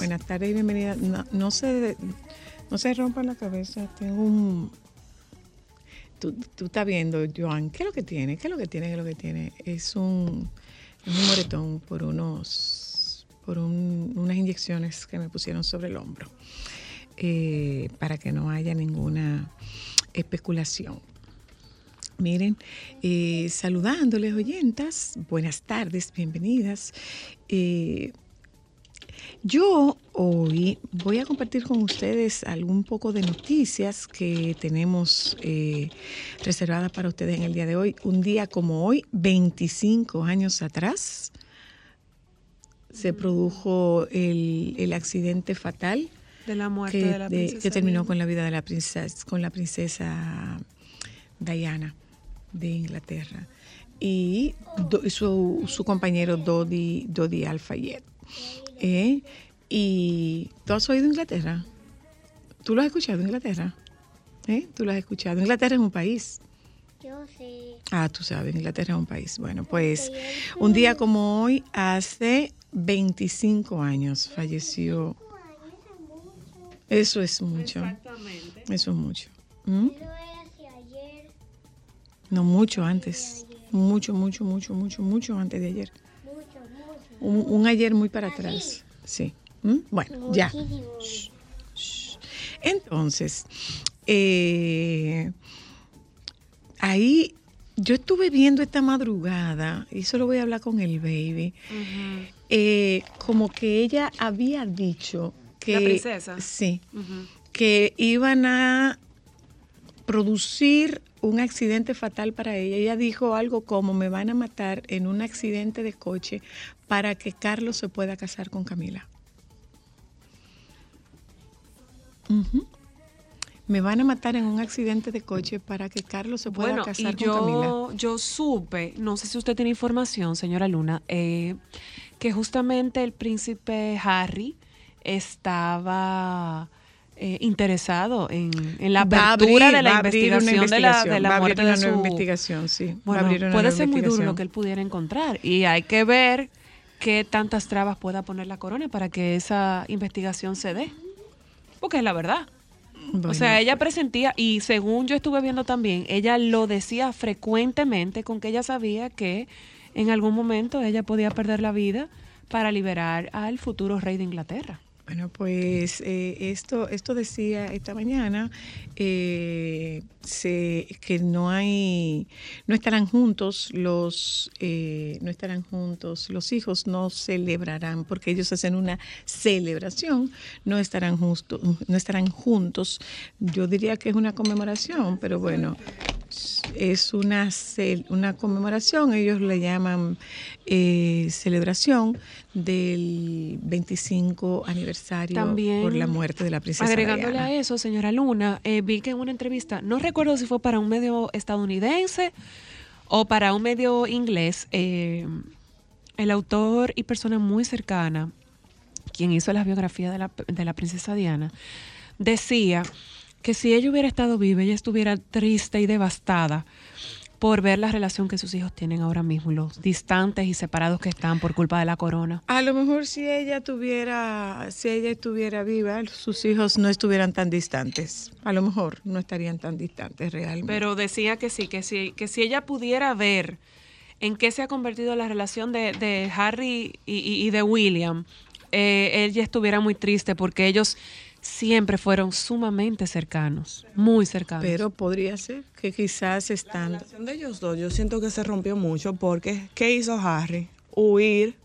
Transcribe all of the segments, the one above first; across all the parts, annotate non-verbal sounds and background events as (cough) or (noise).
Buenas tardes y bienvenida. No, se, no se rompa la cabeza. Tengo un... Tú, tú, estás viendo, Joan, ¿qué es lo que tiene? ¿Qué es lo que tiene? ¿Qué es lo que tiene? Es un, un moretón por unos por unas inyecciones que me pusieron sobre el hombro eh, para que no haya ninguna especulación. Miren, eh, saludándoles oyentas, buenas tardes, bienvenidas. Eh, yo hoy voy a compartir con ustedes algún poco de noticias que tenemos eh, reservadas para ustedes en el día de hoy. Un día como hoy, 25 años atrás, se produjo el, accidente fatal de la muerte que, de la princesa que terminó con la vida de la princesa, con la princesa Diana de Inglaterra y su, compañero Dodi, Dodi Al-Fayed. ¿Eh? Y tú has oído Inglaterra. ¿Tú lo has escuchado Inglaterra? ¿Eh? ¿Tú lo has escuchado? Inglaterra es un país. Yo sé. Ah, tú sabes, Inglaterra es un país. Bueno, pues un día como hoy, hace 25 años, falleció. Eso es mucho. Exactamente. Eso es mucho. ¿Mm? No, mucho antes. Mucho, mucho, mucho, mucho, mucho antes de ayer un, ayer muy para atrás. Sí. ¿Mm? Bueno, ya. Entonces, eh, ahí yo estuve viendo esta madrugada, y solo voy a hablar con el baby, eh, como que ella había dicho que... La princesa. Sí. Que iban a producir un accidente fatal para ella. Ella dijo algo como me van a matar en un accidente de coche para que Carlos se pueda casar con Camila. Me van a matar en un accidente de coche para que Carlos se pueda casar con Camila. Yo supe, no sé si usted tiene información, señora Luna, eh, que justamente el príncipe Harry estaba eh, interesado en, la apertura de la investigación, de la, de la muerte de su... investigación, sí. Bueno, puede ser muy duro lo que él pudiera encontrar y hay que ver qué tantas trabas pueda poner la corona para que esa investigación se dé. Porque es la verdad. O sea, ella presentía, y según yo estuve viendo también, ella lo decía frecuentemente con que ella sabía que en algún momento ella podía perder la vida para liberar al futuro rey de Inglaterra. Bueno, pues eh, esto, esto decía esta mañana eh, que no hay, no estarán juntos los, eh, no estarán juntos los hijos, no celebrarán porque ellos hacen una celebración, no estarán justo, no estarán juntos. Yo diría que es una conmemoración, pero bueno, es una, una conmemoración, ellos le llaman eh, celebración del 25 aniversario por la muerte de la princesa. Agregándole a eso, señora Luna, eh, vi que en una entrevista, no recuerdo si fue para un medio estadounidense O para un medio inglés, eh, el autor y persona muy cercana, quien hizo las biografías de la, de la princesa Diana, decía que si ella hubiera estado viva, ella estuviera triste y devastada por ver la relación que sus hijos tienen ahora mismo, los distantes y separados que están por culpa de la corona. A lo mejor si ella tuviera, si ella estuviera viva, sus hijos no estuvieran tan distantes. A lo mejor no estarían tan distantes realmente. Pero decía que sí, que sí, que si ella pudiera ver en qué se ha convertido la relación de, Harry y, de William, eh, ella estuviera muy triste porque ellos siempre fueron sumamente cercanos, muy cercanos. Pero podría ser que quizás están... La relación de ellos dos, yo siento que se rompió mucho porque ¿qué hizo Harry? Huir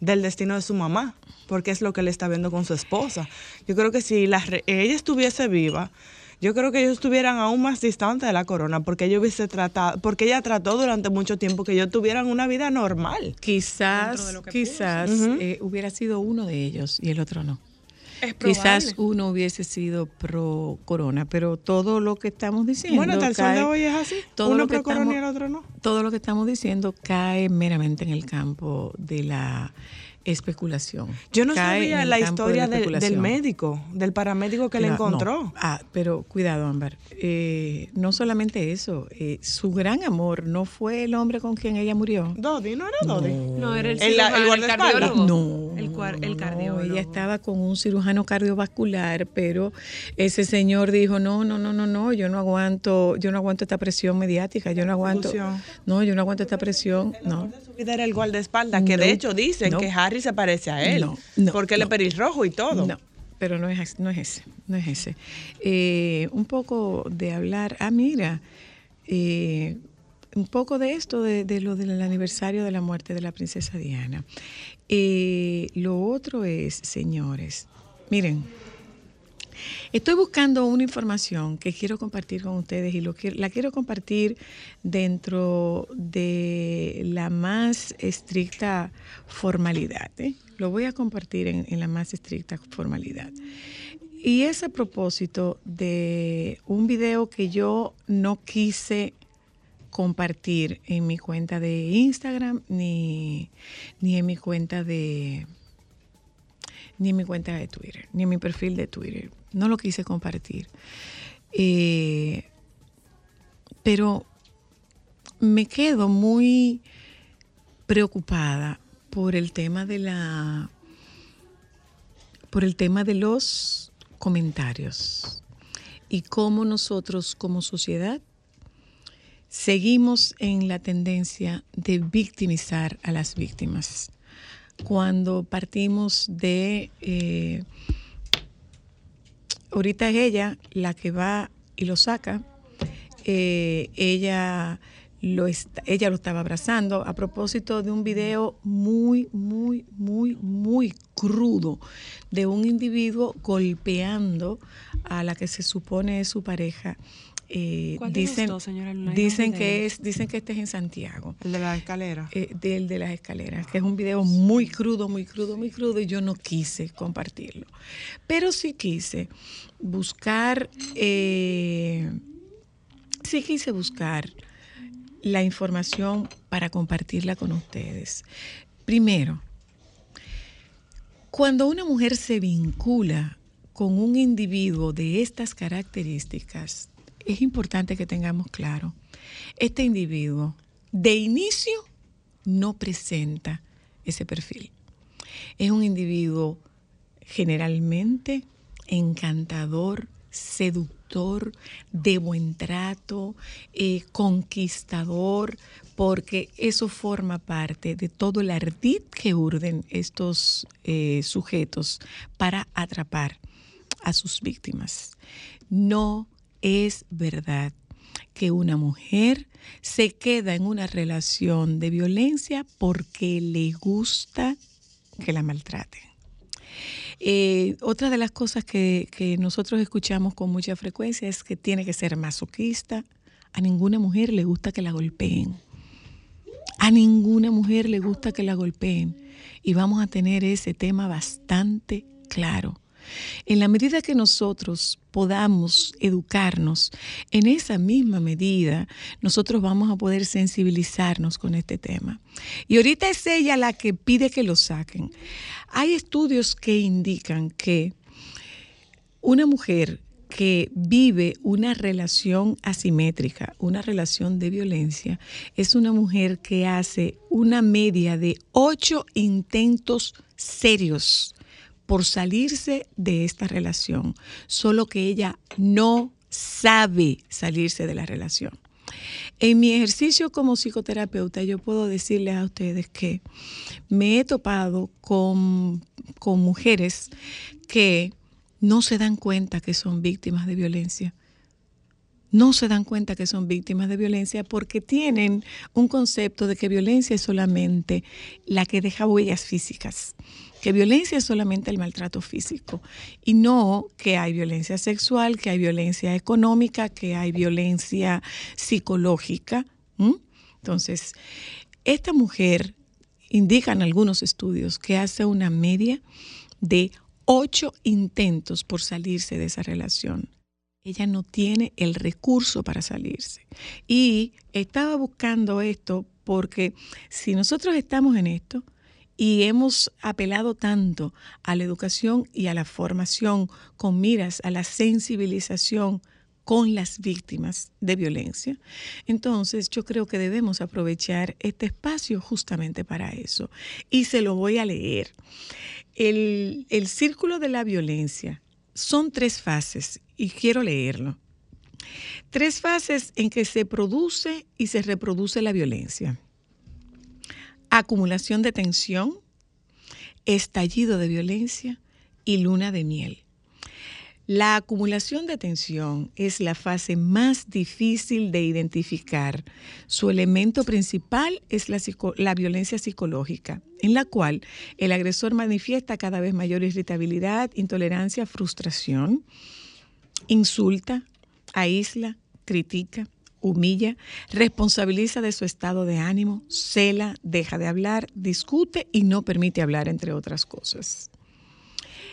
del destino de su mamá, porque es lo que él está viendo con su esposa. Yo creo que si la, ella estuviese viva, yo creo que ellos estuvieran aún más distantes de la corona, porque ella hubiese tratado, porque ella trató durante mucho tiempo que ellos tuvieran una vida normal. Quizás, quizás eh, hubiera sido uno de ellos y el otro no. Quizás uno hubiese sido pro corona, pero todo lo que estamos diciendo. Bueno, tal de hoy es así. Todo uno pro corona y el otro no. Todo lo que estamos diciendo cae meramente en el campo de la especulación. Yo no sabía la historia del médico, del paramédico que le encontró. Ah, pero cuidado, Ámbar. Eh, no solamente eso, eh, su gran amor no fue el hombre con quien ella murió. Dodi, no era Dodi. No, era el, el, el, cardiólogo. No, el, cardiólogo. ella estaba con un cirujano cardiovascular, pero ese señor dijo, no, no, no, no, no, yo no aguanto, yo no aguanto esta presión mediática, yo no aguanto, no, yo no aguanto esta presión, no. Era el guardaespaldas, que de hecho dicen que Harry se parece a él, porque él es rojo y todo. No, pero no es, no es ese, no es ese. Eh, un poco de hablar, ah, mira, eh, un poco de esto, de, lo del aniversario de la muerte de la princesa Diana. Eh, lo otro es, señores, miren, Estoy buscando una información que quiero compartir con ustedes y lo la quiero compartir dentro de la más estricta formalidad. ¿eh? Lo voy a compartir en, en la más estricta formalidad. Y es a propósito de un video que yo no quise compartir en mi cuenta de Instagram ni, ni en mi cuenta de ni en mi cuenta de Twitter, ni en mi perfil de Twitter no lo quise compartir. Eh, pero me quedo muy preocupada por el tema de la por el tema de los comentarios y cómo nosotros como sociedad seguimos en la tendencia de victimizar a las víctimas cuando partimos de eh, ahorita es ella la que va y lo saca. Eh, ella, lo ella lo estaba abrazando a propósito de un video muy, muy, muy, muy crudo de un individuo golpeando a la que se supone es su pareja eh, dicen, dicen que es, dicen que este es en Santiago. El de las escaleras. Eh, del de las escaleras, que es un video muy crudo, muy crudo, muy crudo, y yo no quise compartirlo. Pero sí quise buscar, eh, sí quise buscar la información para compartirla con ustedes. Primero, cuando una mujer se vincula con un individuo de estas características, es importante que tengamos claro, este individuo de inicio no presenta ese perfil. Es un individuo generalmente encantador, seductor, de buen trato, eh, conquistador, porque eso forma parte de todo el ardid que urden estos eh, sujetos para atrapar a sus víctimas. No es verdad que una mujer se queda en una relación de violencia porque le gusta que la maltraten. Eh, otra de las cosas que, que nosotros escuchamos con mucha frecuencia es que tiene que ser masoquista. A ninguna mujer le gusta que la golpeen. A ninguna mujer le gusta que la golpeen. Y vamos a tener ese tema bastante claro. En la medida que nosotros podamos educarnos, en esa misma medida nosotros vamos a poder sensibilizarnos con este tema. Y ahorita es ella la que pide que lo saquen. Hay estudios que indican que una mujer que vive una relación asimétrica, una relación de violencia, es una mujer que hace una media de ocho intentos serios por salirse de esta relación, solo que ella no sabe salirse de la relación. En mi ejercicio como psicoterapeuta yo puedo decirles a ustedes que me he topado con, con mujeres que no se dan cuenta que son víctimas de violencia. No se dan cuenta que son víctimas de violencia porque tienen un concepto de que violencia es solamente la que deja huellas físicas, que violencia es solamente el maltrato físico y no que hay violencia sexual, que hay violencia económica, que hay violencia psicológica. Entonces, esta mujer, indican algunos estudios, que hace una media de ocho intentos por salirse de esa relación. Ella no tiene el recurso para salirse. Y estaba buscando esto porque si nosotros estamos en esto y hemos apelado tanto a la educación y a la formación con miras a la sensibilización con las víctimas de violencia. Entonces yo creo que debemos aprovechar este espacio justamente para eso. Y se lo voy a leer. El, el círculo de la violencia son tres fases y quiero leerlo. Tres fases en que se produce y se reproduce la violencia. Acumulación de tensión, estallido de violencia y luna de miel. La acumulación de tensión es la fase más difícil de identificar. Su elemento principal es la, violencia psicológica, en la cual el agresor manifiesta cada vez mayor irritabilidad, intolerancia, frustración, insulta, aísla, critica, humilla, responsabiliza de su estado de ánimo, cela, deja de hablar, discute y no permite hablar, entre otras cosas.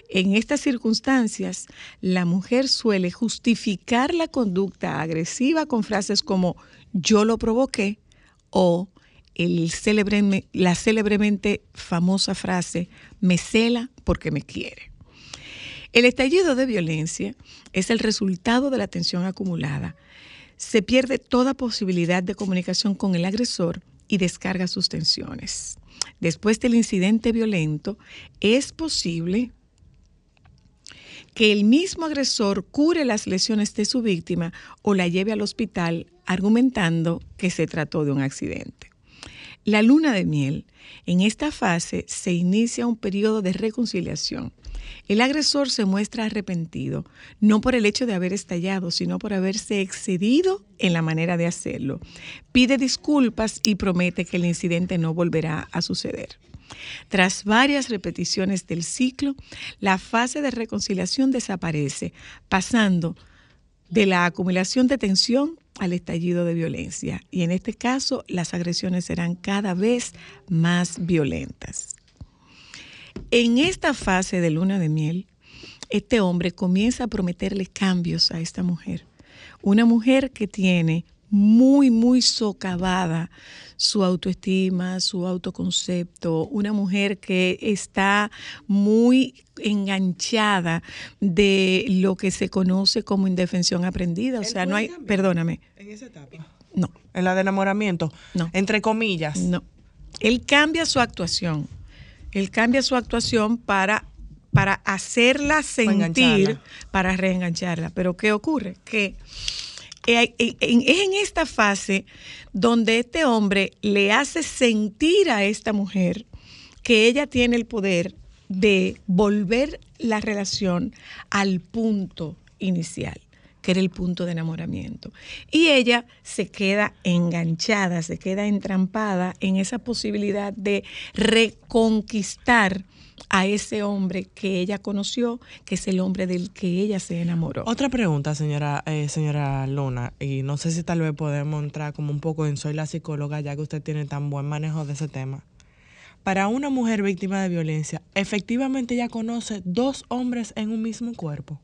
En estas circunstancias, la mujer suele justificar la conducta agresiva con frases como yo lo provoqué o el la célebremente famosa frase me cela porque me quiere. El estallido de violencia es el resultado de la tensión acumulada. Se pierde toda posibilidad de comunicación con el agresor y descarga sus tensiones. Después del incidente violento, es posible que el mismo agresor cure las lesiones de su víctima o la lleve al hospital argumentando que se trató de un accidente. La luna de miel. En esta fase se inicia un periodo de reconciliación. El agresor se muestra arrepentido, no por el hecho de haber estallado, sino por haberse excedido en la manera de hacerlo. Pide disculpas y promete que el incidente no volverá a suceder. Tras varias repeticiones del ciclo, la fase de reconciliación desaparece, pasando de la acumulación de tensión al estallido de violencia. Y en este caso, las agresiones serán cada vez más violentas. En esta fase de luna de miel, este hombre comienza a prometerle cambios a esta mujer. Una mujer que tiene muy, muy socavada su autoestima, su autoconcepto, una mujer que está muy enganchada de lo que se conoce como indefensión aprendida. O sea, no hay, perdóname. ¿En esa etapa? No. ¿En la de enamoramiento? No. Entre comillas. No. Él cambia su actuación. Él cambia su actuación para para hacerla sentir, para reengancharla. Pero ¿qué ocurre? Que eh, es en esta fase donde este hombre le hace sentir a esta mujer que ella tiene el poder de volver la relación al punto inicial que era el punto de enamoramiento. Y ella se queda enganchada, se queda entrampada en esa posibilidad de reconquistar a ese hombre que ella conoció, que es el hombre del que ella se enamoró. Otra pregunta, señora, eh, señora Luna, y no sé si tal vez podemos entrar como un poco en soy la psicóloga, ya que usted tiene tan buen manejo de ese tema. para una mujer víctima de violencia, efectivamente ella conoce dos hombres en un mismo cuerpo.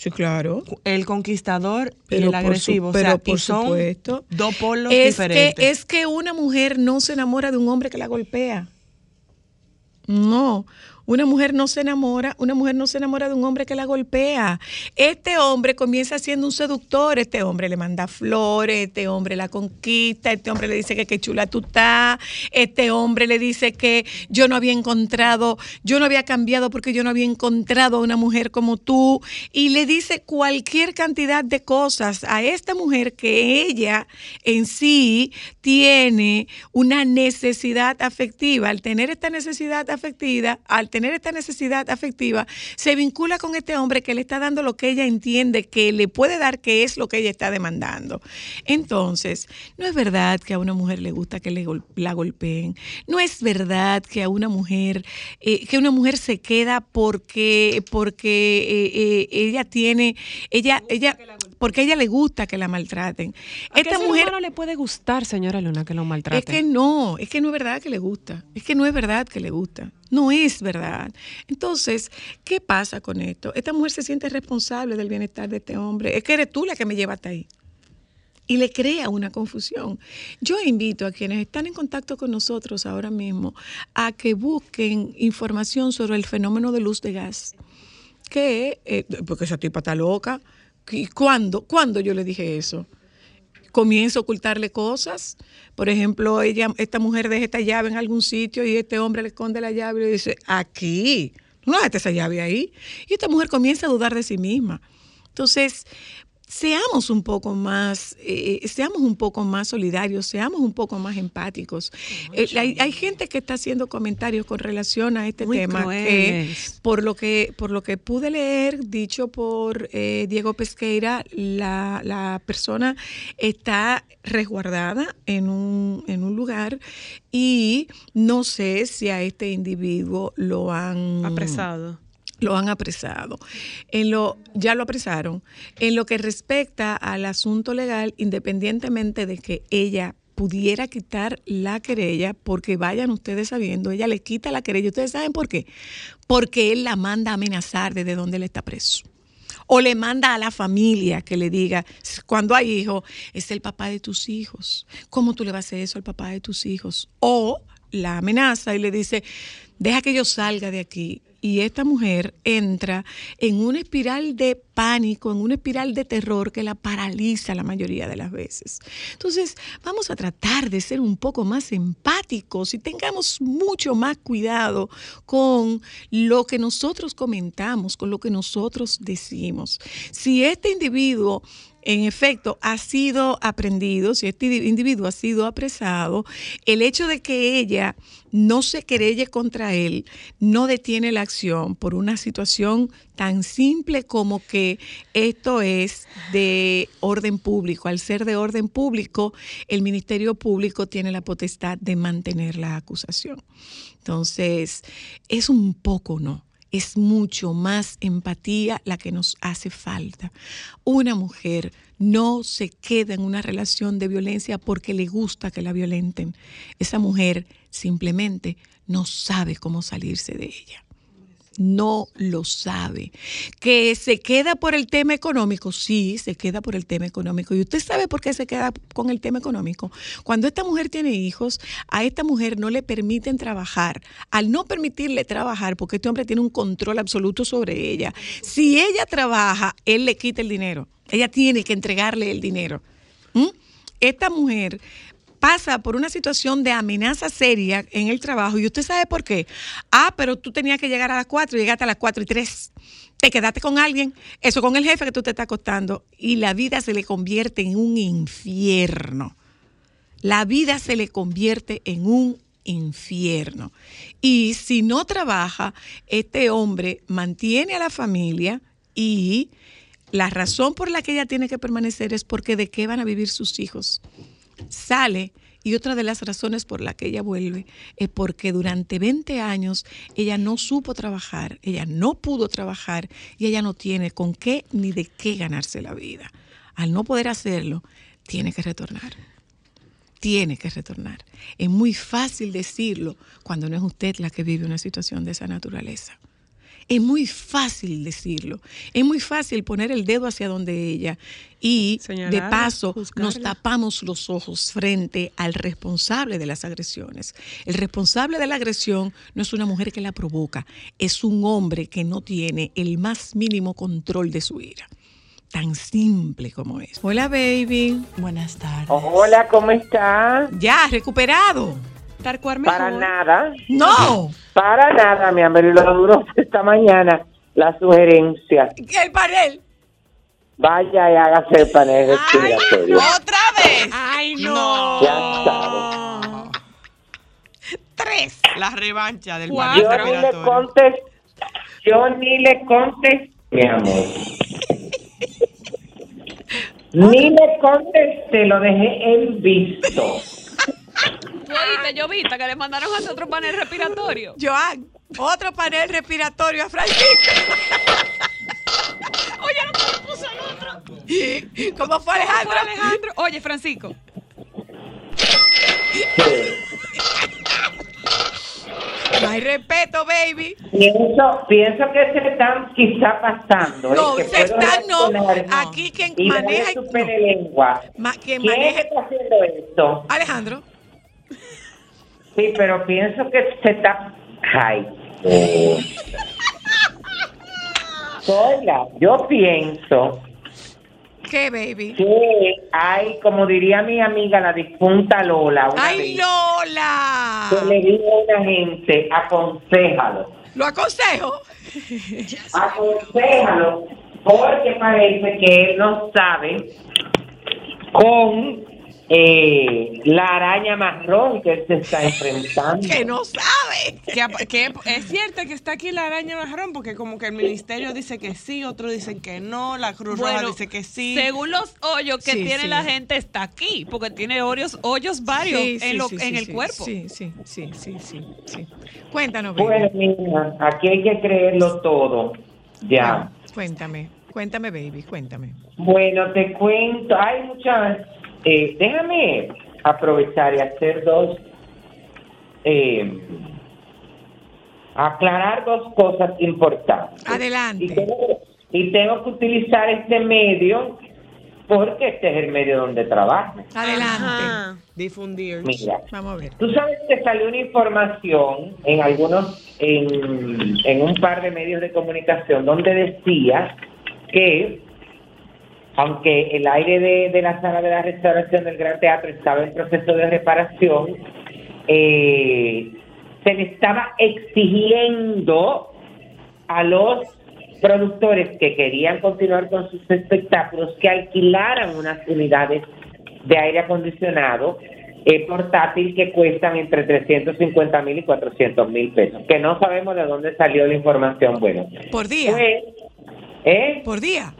Sí, claro. El conquistador y el agresivo. pero por supuesto. Dos polos diferentes. Que, es que una mujer no se enamora de un hombre que la golpea. No, una mujer no se enamora, una mujer no se enamora de un hombre que la golpea. Este hombre comienza siendo un seductor, este hombre le manda flores, este hombre la conquista, este hombre le dice que qué chula tú estás, este hombre le dice que yo no había encontrado, yo no había cambiado porque yo no había encontrado a una mujer como tú y le dice cualquier cantidad de cosas a esta mujer que ella en sí tiene una necesidad afectiva. Al tener esta necesidad afectiva, al tener tener esta necesidad afectiva, se vincula con este hombre que le está dando lo que ella entiende que le puede dar, que es lo que ella está demandando. Entonces, no es verdad que a una mujer le gusta que le, la golpeen. No es verdad que a una mujer, eh, que una mujer se queda porque, porque eh, eh, ella tiene, ella, ella, porque a ella le gusta que la maltraten. ¿A Esta mujer no le puede gustar, señora Luna, que lo maltraten. Es que no, es que no es verdad que le gusta. Es que no es verdad que le gusta. No es verdad. Entonces, ¿qué pasa con esto? Esta mujer se siente responsable del bienestar de este hombre. Es que eres tú la que me lleva hasta ahí. Y le crea una confusión. Yo invito a quienes están en contacto con nosotros ahora mismo a que busquen información sobre el fenómeno de luz de gas. Que, eh, porque esa tipa está loca. ¿Y cuándo? ¿Cuándo yo le dije eso? comienza a ocultarle cosas. Por ejemplo, ella, esta mujer deja esta llave en algún sitio y este hombre le esconde la llave y le dice, aquí, no dejaste esa llave ahí. Y esta mujer comienza a dudar de sí misma. Entonces, seamos un poco más, eh, seamos un poco más solidarios, seamos un poco más empáticos. Eh, hay, gente que está haciendo comentarios con relación a este tema que por lo que por lo que pude leer dicho por eh, Diego Pesqueira, la, la, persona está resguardada en un, en un lugar y no sé si a este individuo lo han apresado lo han apresado. En lo, ya lo apresaron. En lo que respecta al asunto legal, independientemente de que ella pudiera quitar la querella, porque vayan ustedes sabiendo, ella le quita la querella. ¿Ustedes saben por qué? Porque él la manda a amenazar desde donde él está preso. O le manda a la familia que le diga, cuando hay hijos, es el papá de tus hijos. ¿Cómo tú le vas a hacer eso al papá de tus hijos? O la amenaza y le dice, deja que yo salga de aquí y esta mujer entra en una espiral de pánico, en una espiral de terror que la paraliza la mayoría de las veces. Entonces, vamos a tratar de ser un poco más empáticos y tengamos mucho más cuidado con lo que nosotros comentamos, con lo que nosotros decimos. Si este individuo en efecto ha sido aprendido, si este individuo ha sido apresado, el hecho de que ella no se querelle contra él no detiene la acción por una situación tan simple como que esto es de orden público. Al ser de orden público, el Ministerio Público tiene la potestad de mantener la acusación. Entonces, es un poco, ¿no? Es mucho más empatía la que nos hace falta. Una mujer no se queda en una relación de violencia porque le gusta que la violenten. Esa mujer simplemente no sabe cómo salirse de ella no lo sabe. Que se queda por el tema económico, sí, se queda por el tema económico. ¿Y usted sabe por qué se queda con el tema económico? Cuando esta mujer tiene hijos, a esta mujer no le permiten trabajar. Al no permitirle trabajar, porque este hombre tiene un control absoluto sobre ella, si ella trabaja, él le quita el dinero. Ella tiene que entregarle el dinero. ¿Mm? Esta mujer pasa por una situación de amenaza seria en el trabajo y usted sabe por qué. Ah, pero tú tenías que llegar a las 4 y llegaste a las 4 y 3. Te quedaste con alguien, eso con el jefe que tú te estás acostando y la vida se le convierte en un infierno. La vida se le convierte en un infierno. Y si no trabaja, este hombre mantiene a la familia y la razón por la que ella tiene que permanecer es porque de qué van a vivir sus hijos sale y otra de las razones por la que ella vuelve es porque durante 20 años ella no supo trabajar, ella no pudo trabajar y ella no tiene con qué ni de qué ganarse la vida. Al no poder hacerlo, tiene que retornar. tiene que retornar. Es muy fácil decirlo cuando no es usted la que vive una situación de esa naturaleza. Es muy fácil decirlo. Es muy fácil poner el dedo hacia donde ella y de paso nos tapamos los ojos frente al responsable de las agresiones. El responsable de la agresión no es una mujer que la provoca, es un hombre que no tiene el más mínimo control de su ira tan simple como es. Hola, baby. Buenas tardes. Hola, ¿cómo estás? Ya, recuperado. Para nada. No. Para nada, mi amor. Y lo duro (laughs) esta mañana, la sugerencia. El panel. Vaya y hágase el panel respiratorio. ¿Otra vez? Ay, no. Ya sabes. Tres. La revancha del panel yo Ni le contes, yo ni le contes, mi amor. (laughs) Ni le contesté, lo dejé en visto. (laughs) Oíste, yo viste que le mandaron a otro panel respiratorio. Joan, otro panel respiratorio a Francisco. (laughs) Oye, no puso el otro. ¿Cómo fue Alejandro? Alejandro? Oye, Francisco. No hay respeto, baby. Pienso, pienso que se están quizá pasando. No, se están, no. Aquí quien maneja. Su lengua. ¿Quién maneja? está haciendo esto? Alejandro. Sí, pero pienso que se está. Ay. Hola, yo pienso ¿Qué, baby? Que hay, como diría mi amiga, la difunta Lola. ¡Ay, Lola! Que le digo a una gente, aconsejalo. ¿Lo aconsejo? aconsejalo, porque parece que él no sabe con eh, la araña marrón que él se está (laughs) enfrentando. que no sabe. Que, es cierto que está aquí la araña marrón porque como que el ministerio dice que sí, otros dicen que no, la Cruz Roja dice que sí. Según los hoyos que tiene la gente está aquí, porque tiene hoyos, hoyos varios en, lo, en el cuerpo. Sí, sí, sí, sí, sí, sí. Cuéntanos. Baby. Bueno, aquí hay que creerlo todo. Ya. cuéntame, cuéntame, baby, cuéntame. Bueno, te cuento, hay muchas eh, déjame aprovechar y hacer dos, eh, aclarar dos cosas importantes. Adelante. Y tengo, que utilizar este medio porque este es el medio donde trabajo. Adelante. Difundir. Mira, vamos a ver. Tú sabes que salió una información en algunos, en, en un par de medios de comunicación donde decía que aunque el aire de, la sala de la restauración del Gran Teatro estaba en proceso de reparación, eh, se le estaba exigiendo a los productores que querían continuar con sus espectáculos que alquilaran unas unidades de aire acondicionado eh, portátil que cuestan entre 350 mil y 400 mil pesos, que no sabemos de dónde salió la información. Bueno, por día. ¿eh? Por día.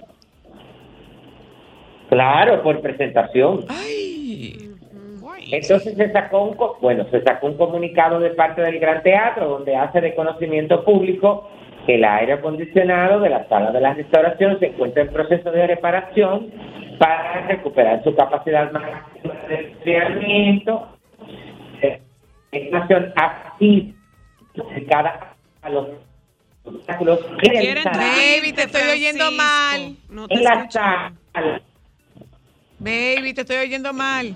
Claro, por presentación. Ay. Entonces se sacó un bueno, se sacó un comunicado de parte del Gran Teatro donde hace de conocimiento público que el aire acondicionado de la sala de la restauración se encuentra en proceso de reparación para recuperar su capacidad máxima de enfriamiento. Estación así a los obstáculos. Baby, te estoy oyendo mal. No te en la sala Baby, te estoy oyendo mal.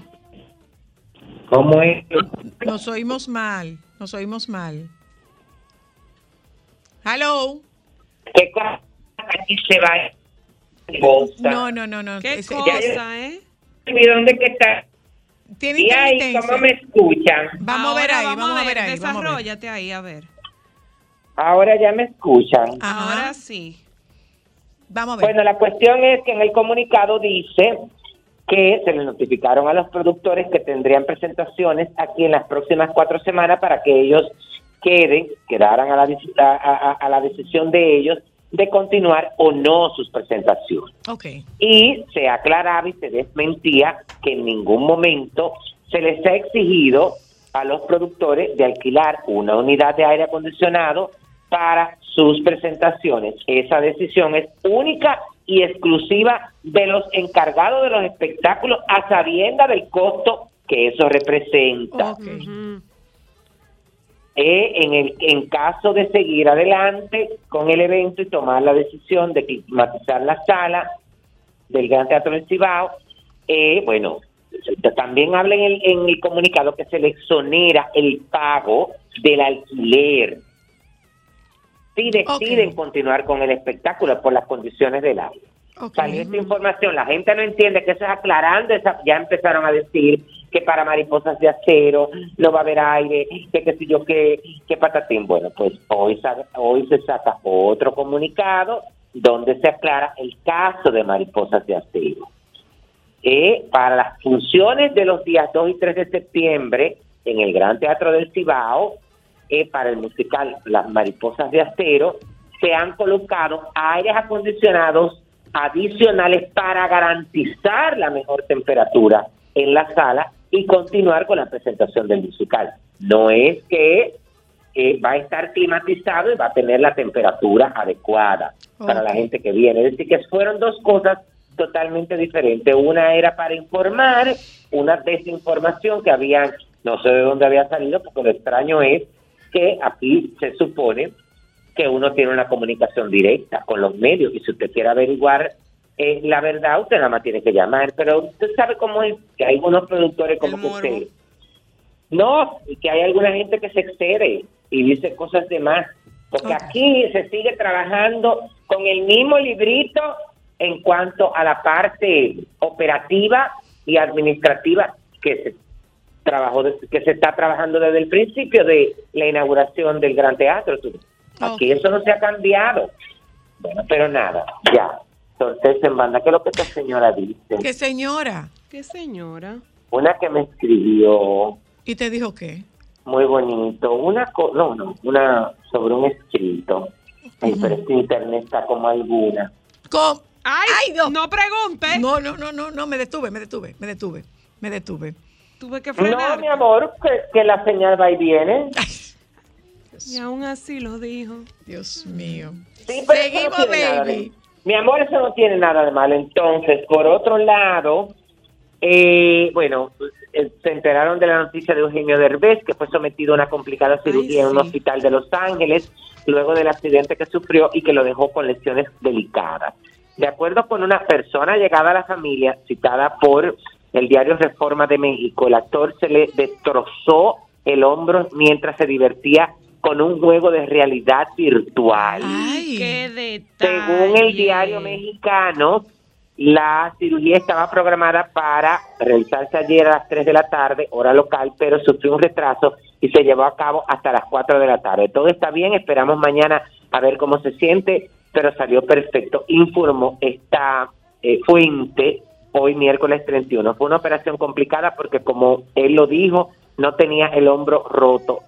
¿Cómo es? Nos oímos mal, nos oímos mal. Hello. ¿Qué cosa? Aquí se va. No, no, no, no. ¿Qué cosa, eh? ¿Y dónde que está? Tiene ¿Y ahí cómo me escuchan? Vamos a ver ahí, vamos, a ver ahí. Desarrollate ahí, a ver. Ahora ya me escuchan. Ahora sí. Vamos a ver. Bueno, la cuestión es que en el comunicado dice que se le notificaron a los productores que tendrían presentaciones aquí en las próximas cuatro semanas para que ellos queden, quedaran a la, a, la decisión de ellos de continuar o no sus presentaciones. Okay. Y se aclaraba y se desmentía que en ningún momento se les ha exigido a los productores de alquilar una unidad de aire acondicionado para sus presentaciones. Esa decisión es única y exclusiva de los encargados de los espectáculos a sabienda del costo que eso representa. Eh, en, el, en caso de seguir adelante con el evento y tomar la decisión de climatizar la sala del Gran Teatro del Cibao, eh, bueno, también habla en el, en el comunicado que se le exonera el pago del alquiler si deciden continuar con el espectáculo por las condiciones del aire. Salió esta información, la gente no entiende que eso es aclarando, ya empezaron a decir que para mariposas de acero no va a haber aire, que qué sé yo, qué, qué patatín. Bueno, pues hoy, hoy se saca otro comunicado donde se aclara el caso de mariposas de acero. Eh, para las funciones de los días 2 y 3 de septiembre en el Gran Teatro del Cibao, eh, para el musical Las Mariposas de Acero, se han colocado aires acondicionados adicionales para garantizar la mejor temperatura en la sala y continuar con la presentación del musical. No es que eh, va a estar climatizado y va a tener la temperatura adecuada para la gente que viene. Es decir, que fueron dos cosas totalmente diferentes. Una era para informar, una desinformación que había, no sé de dónde había salido, porque lo extraño es que aquí se supone que uno tiene una comunicación directa con los medios y si usted quiere averiguar eh, la verdad, usted nada más tiene que llamar, pero usted sabe cómo es, que hay unos productores como que usted. No, y que hay alguna gente que se excede y dice cosas de más. Porque aquí se sigue trabajando con el mismo librito en cuanto a la parte operativa y administrativa que se trabajó que se está trabajando desde el principio de la inauguración del Gran Teatro. Aquí eso no se ha cambiado. Bueno, pero nada, ya. Entonces, en banda, ¿qué es lo que esta señora dice? ¿Qué señora? ¿Qué señora? Una que me escribió. ¿Y te dijo qué? Muy bonito. Una, no, no, una sobre un escrito. Pero este internet está como alguna. ¿Cómo? Ay, no. no pregunte. No, no, no, no, no, me detuve, me detuve, me detuve, me detuve. Tuve que frenar. No, mi amor, que, la señal va y viene. y aún así lo dijo. Dios mío. Seguimos, baby. mi amor, eso no tiene nada de mal. Entonces, por otro lado, eh, bueno, eh, se enteraron de la noticia de Eugenio Derbez, que fue sometido a una complicada cirugía en un hospital de Los Ángeles, luego del accidente que sufrió y que lo dejó con lesiones delicadas. De acuerdo con una persona llegada a la familia, citada por el diario Reforma de México, el actor se le destrozó el hombro mientras se divertía con un juego de realidad virtual. Ay, qué detalle. Según el diario mexicano, la cirugía estaba programada para realizarse ayer a las 3 de la tarde, hora local, pero sufrió un retraso y se llevó a cabo hasta las 4 de la tarde. Todo está bien, esperamos mañana a ver cómo se siente pero salió perfecto, informó esta eh, fuente hoy miércoles 31. Fue una operación complicada porque como él lo dijo, no tenía el hombro roto.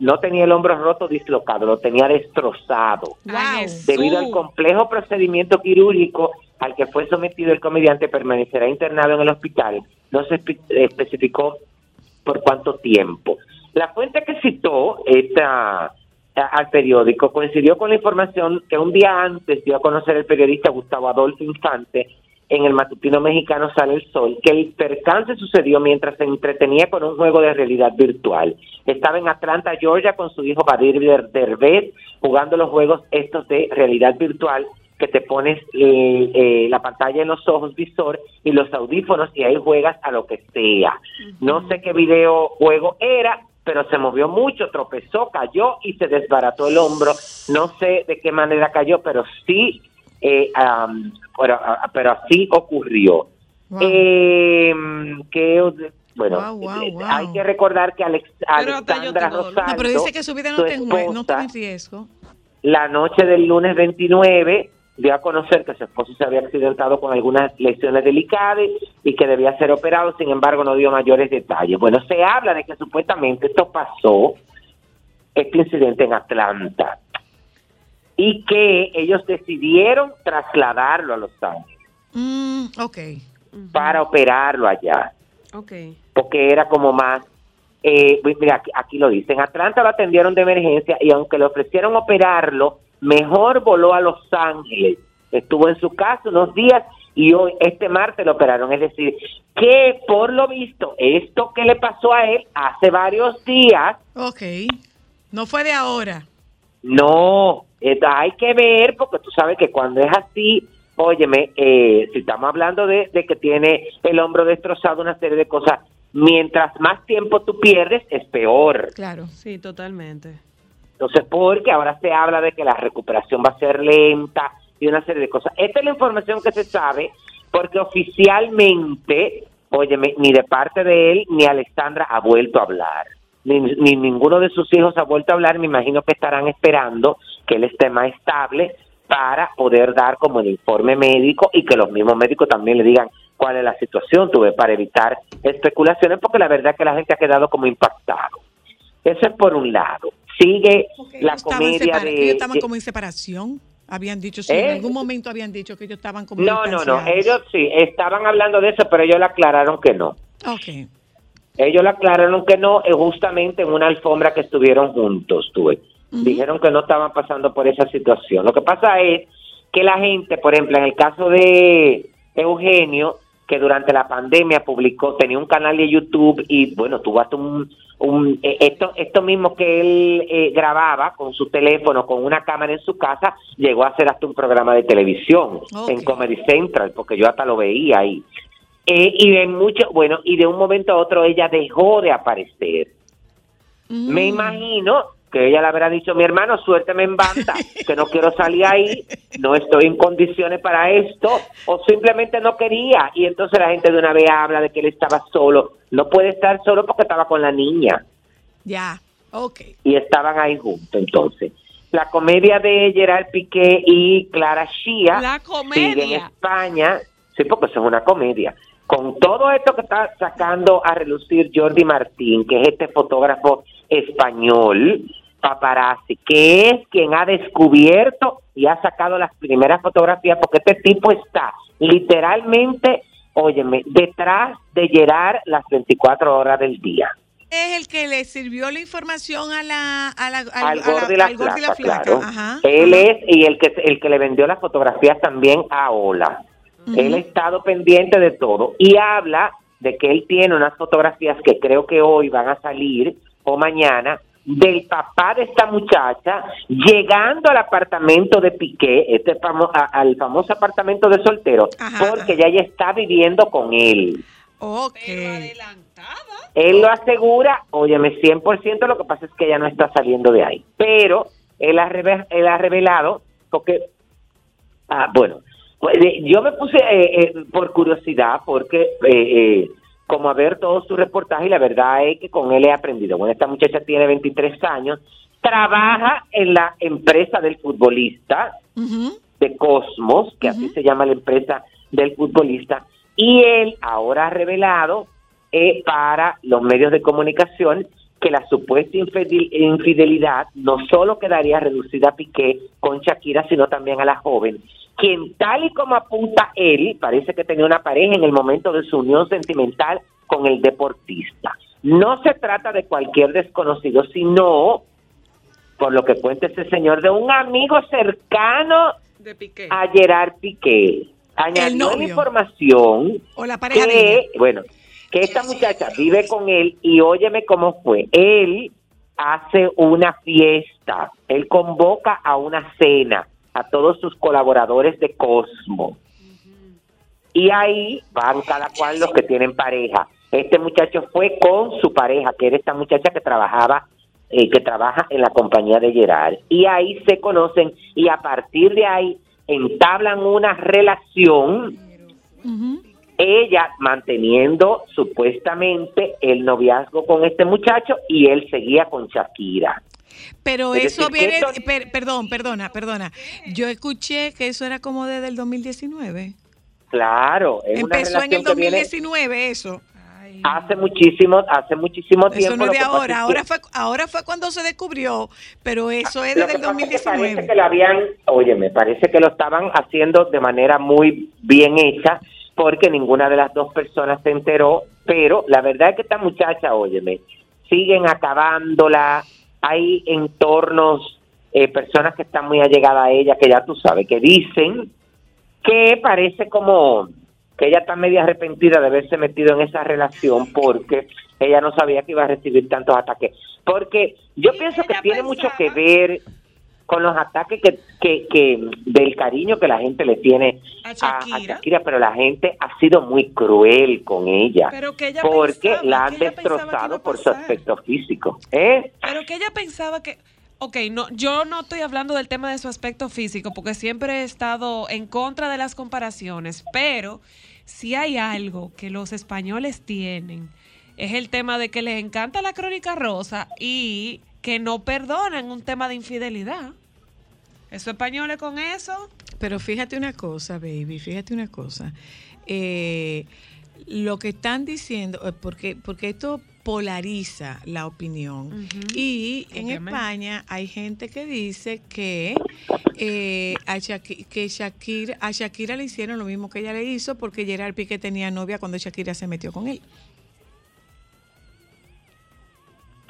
No tenía el hombro roto dislocado, lo tenía destrozado. Debido al complejo procedimiento quirúrgico al que fue sometido el comediante, permanecerá internado en el hospital. No se especificó por cuánto tiempo. La fuente que citó esta al periódico coincidió con la información que un día antes dio a conocer el periodista Gustavo Adolfo Infante en el matutino mexicano Sale el Sol, que el percance sucedió mientras se entretenía con un juego de realidad virtual. Estaba en Atlanta, Georgia, con su hijo Badir Derbez, jugando los juegos estos de realidad virtual, que te pones eh, eh, la pantalla en los ojos, visor, y los audífonos, y ahí juegas a lo que sea. No sé qué videojuego era, pero se movió mucho, tropezó, cayó y se desbarató el hombro. No sé de qué manera cayó, pero sí, eh, pero, pero, así ocurrió. Eh, que, bueno, eh, hay que recordar que Alex, Alexandra Rosaldo, no, pero dice que su vida no, no está en riesgo. La noche del lunes 29 dio a conocer que su esposo se había accidentado con algunas lesiones delicadas y que debía ser operado, sin embargo no dio mayores detalles. Bueno, se habla de que supuestamente esto pasó, este incidente en Atlanta, y que ellos decidieron trasladarlo a Los Ángeles. Mm, ok. Para operarlo allá. Ok. Porque era como más eh, mira, aquí, aquí, lo dicen, Atlanta lo atendieron de emergencia y aunque le ofrecieron operarlo, mejor voló a Los Ángeles. Estuvo en su casa unos días y hoy, este martes lo operaron. Es decir, que por lo visto, esto que le pasó a él hace varios días. Ok, no fue de ahora. No, hay que ver, porque tú sabes que cuando es así, óyeme, eh, si estamos hablando de, de que tiene el hombro destrozado, una serie de cosas, mientras más tiempo tú pierdes, es peor. Claro, sí, totalmente. Entonces, porque ahora se habla de que la recuperación va a ser lenta y una serie de cosas. Esta es la información que se sabe porque oficialmente, óyeme, ni de parte de él ni Alexandra ha vuelto a hablar. Ni, ni ninguno de sus hijos ha vuelto a hablar. Me imagino que estarán esperando que él esté más estable para poder dar como el informe médico y que los mismos médicos también le digan cuál es la situación, tuve para evitar especulaciones, porque la verdad es que la gente ha quedado como impactado. Eso es por un lado. Sigue la comedia de... Ellos estaban como en separación. Habían dicho, sí, en ¿Eh? algún momento habían dicho que ellos estaban como... No, no, no, ellos sí, estaban hablando de eso, pero ellos le aclararon que no. Ok. Ellos le aclararon que no, eh, justamente en una alfombra que estuvieron juntos, tuve. Dijeron que no estaban pasando por esa situación. Lo que pasa es que la gente, por ejemplo, en el caso de Eugenio, que durante la pandemia publicó, tenía un canal de YouTube y bueno, tuvo hasta un, un eh, esto, esto mismo que él eh, grababa con su teléfono, con una cámara en su casa, llegó a hacer hasta un programa de televisión en Comedy Central, porque yo hasta lo veía ahí. Eh, y de mucho, bueno, y de un momento a otro ella dejó de aparecer. Me mm. imagino que ella le habrá dicho, mi hermano, suélteme en banda, que no quiero salir ahí, no estoy en condiciones para esto, o simplemente no quería. Y entonces la gente de una vez habla de que él estaba solo. No puede estar solo porque estaba con la niña. Ya, ok. Y estaban ahí juntos, entonces. La comedia de Gerard Piqué y Clara Shia. La comedia. en España. Sí, porque eso es una comedia. Con todo esto que está sacando a relucir Jordi Martín, que es este fotógrafo español, paparazzi, que es quien ha descubierto y ha sacado las primeras fotografías, porque este tipo está literalmente, óyeme, detrás de Gerard las 24 horas del día. Es el que le sirvió la información a la, a la, al, gordo y la, flaca, Él es y el que el que le vendió las fotografías también a Ola. Él ha estado pendiente de todo y habla de que él tiene unas fotografías que creo que hoy van a salir o mañana del papá de esta muchacha llegando al apartamento de Piqué, este al famoso apartamento de soltero, porque ya ella está viviendo con él. Okay. Él lo asegura, óyeme, 100%, lo que pasa es que ella no está saliendo de ahí. Pero él ha, él ha revelado, porque, ah, bueno, pues, yo me puse eh, eh, por curiosidad, porque eh, como a ver todo su reportaje y la verdad es que con él he aprendido. Bueno, esta muchacha tiene 23 años, trabaja en la empresa del futbolista de Cosmos, que así se llama la empresa del futbolista, y él ahora ha revelado eh, para los medios de comunicación que la supuesta infidelidad no solo quedaría reducida a Piqué con Shakira, sino también a la joven, quien tal y como apunta él, parece que tenía una pareja en el momento de su unión sentimental con el deportista. No se trata de cualquier desconocido, sino, por lo que cuenta ese señor, de un amigo cercano de Piqué. a Gerard Piqué. Añadió la información o la pareja que, bueno, que esta muchacha vive con él y óyeme cómo fue. Él hace una fiesta, él convoca a una cena a todos sus colaboradores de Cosmo. Y ahí van cada cual los que tienen pareja. Este muchacho fue con su pareja, que era esta muchacha que trabajaba, eh, que trabaja en la compañía de Gerard. Y ahí se conocen y a partir de ahí entablan una relación. Ella manteniendo supuestamente el noviazgo con este muchacho y él seguía con Shakira. Pero eso viene, perdón, perdona, perdona. Yo escuché que eso era como desde el 2019. Claro, empezó en el 2019 eso. Hace muchísimo, hace muchísimo tiempo. Eso no es de ahora, ahora fue, ahora fue cuando se descubrió, pero eso es desde el 2019. parece que lo habían, oye, me parece que lo estaban haciendo de manera muy bien hecha, porque ninguna de las dos personas se enteró, pero la verdad es que esta muchacha, óyeme, siguen acabándola, hay entornos, eh, personas que están muy allegadas a ella, que ya tú sabes, que dicen que parece como que ella está media arrepentida de haberse metido en esa relación porque ella no sabía que iba a recibir tantos ataques. Porque yo pienso que tiene mucho que ver con los ataques que, que, que, del cariño que la gente le tiene a Shakira. pero la gente ha sido muy cruel con ella, porque la han destrozado por su aspecto físico. ¿eh? Pero que ella pensaba que Ok, no, yo no estoy hablando del tema de su aspecto físico porque siempre he estado en contra de las comparaciones, pero si hay algo que los españoles tienen es el tema de que les encanta la crónica rosa y que no perdonan un tema de infidelidad. ¿Eso españoles con eso? Pero fíjate una cosa, baby, fíjate una cosa. Eh, lo que están diciendo, eh, porque, porque esto polariza la opinión. Y en España hay gente que dice que, eh, a Shakira, que Shakira, a Shakira le hicieron lo mismo que ella le hizo porque Gerard Piqué tenía novia cuando Shakira se metió con él.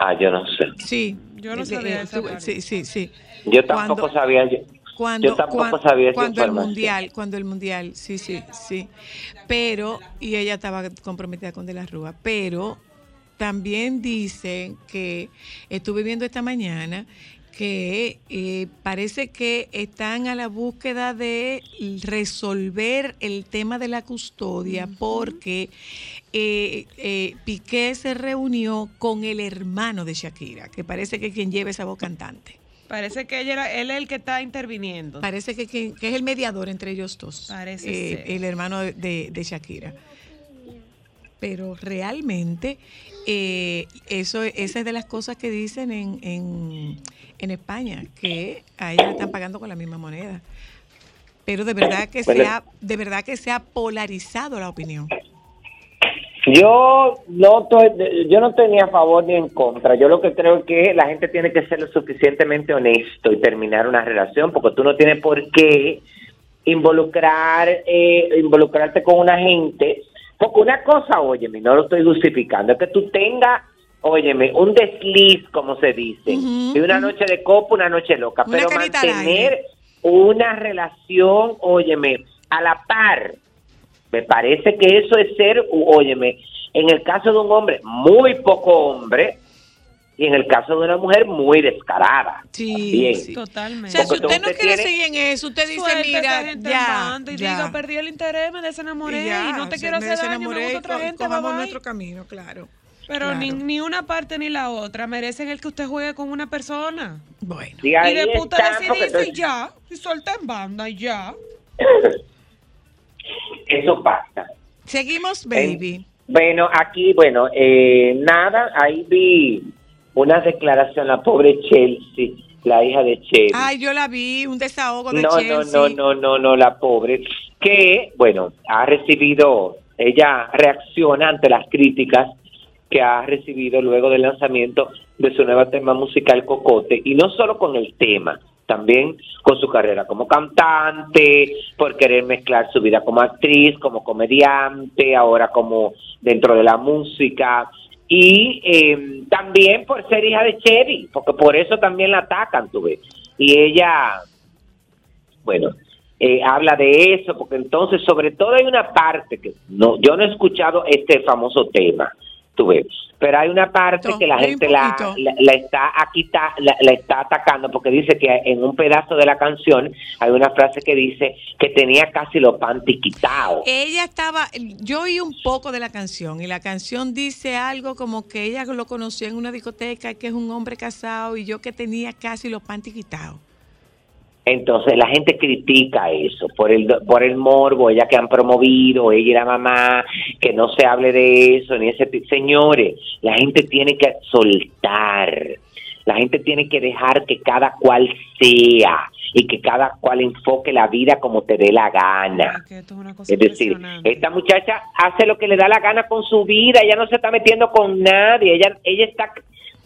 Ah, yo no sé. Sí. Yo no sabía eso. Sí, sí, sí. Yo tampoco sabía. cuando, yo tampoco sabía cuando el mundial, cuando el mundial, sí, sí, sí. Pero, y ella estaba comprometida con De la Rúa, pero también dicen que estuve viendo esta mañana que eh, parece que están a la búsqueda de resolver el tema de la custodia porque eh, eh, Piqué se reunió con el hermano de Shakira, que parece que quien lleva esa voz cantante. Parece que él, era, él es el que está interviniendo. Parece que, que, es el mediador entre ellos dos. Parece El hermano de, de Shakira pero realmente eh, eso esa es de las cosas que dicen en, en, España, que a ella le están pagando con la misma moneda. Pero de verdad que se ha, de verdad que se ha polarizado la opinión. Yo no estoy, yo no estoy ni a favor ni en contra. Yo lo que creo es que la gente tiene que ser lo suficientemente honesto y terminar una relación, porque tú no tienes por qué involucrar, eh, involucrarte con una gente porque una cosa, óyeme, no lo estoy justificando, es que tú tengas, óyeme, un desliz, como se dice, de una noche de copa, una noche loca, pero mantener una relación, óyeme, a la par, me parece que eso es ser, óyeme, en el caso de un hombre, muy poco hombre, y en el caso de una mujer muy descarada. Sí, totalmente. O sea, si usted no quiere seguir en eso, usted dice, mira, ya, y diga, perdí el interés, me desenamoré y, no te quiero hacer daño, me gusta otra gente, vamos nuestro camino, claro. Pero Ni, ni, una parte ni la otra merecen el que usted juegue con una persona. Bueno. Y, de puta decidirse y ya, y suelta en banda y ya. (coughs) Eso pasa. Seguimos, baby. bueno, aquí, bueno, eh, nada, ahí vi una declaración, la pobre Chelsea, la hija de Chelsea. Ay, yo la vi, un desahogo de no, Chelsea. No, no, no, no, no, la pobre, que, bueno, ha recibido, ella reacciona ante las críticas que ha recibido luego del lanzamiento de su nuevo tema musical Cocote, y no solo con el tema, también con su carrera como cantante, por querer mezclar su vida como actriz, como comediante, ahora como dentro de la música, y eh, también por ser hija de Chevy, porque por eso también la atacan, tú ves. Y ella, bueno, eh, habla de eso, porque entonces sobre todo hay una parte que no, yo no he escuchado este famoso tema, tú ves, pero hay una parte que la gente la, la, está aquí la, la, está atacando porque dice que en un pedazo de la canción hay una frase que dice que tenía casi los panty quitados. Ella estaba, yo oí un poco de la canción y la canción dice algo como que ella lo conoció en una discoteca, que es un hombre casado y yo que tenía casi los panty quitados. Entonces la gente critica eso por el por el morbo, ella que han promovido, ella y la mamá, que no se hable de eso ni ese señores, la gente tiene que soltar. La gente tiene que dejar que cada cual sea y que cada cual enfoque la vida como te dé la gana. es, decir, esta muchacha hace lo que le da la gana con su vida, ella no se está metiendo con nadie, ella ella está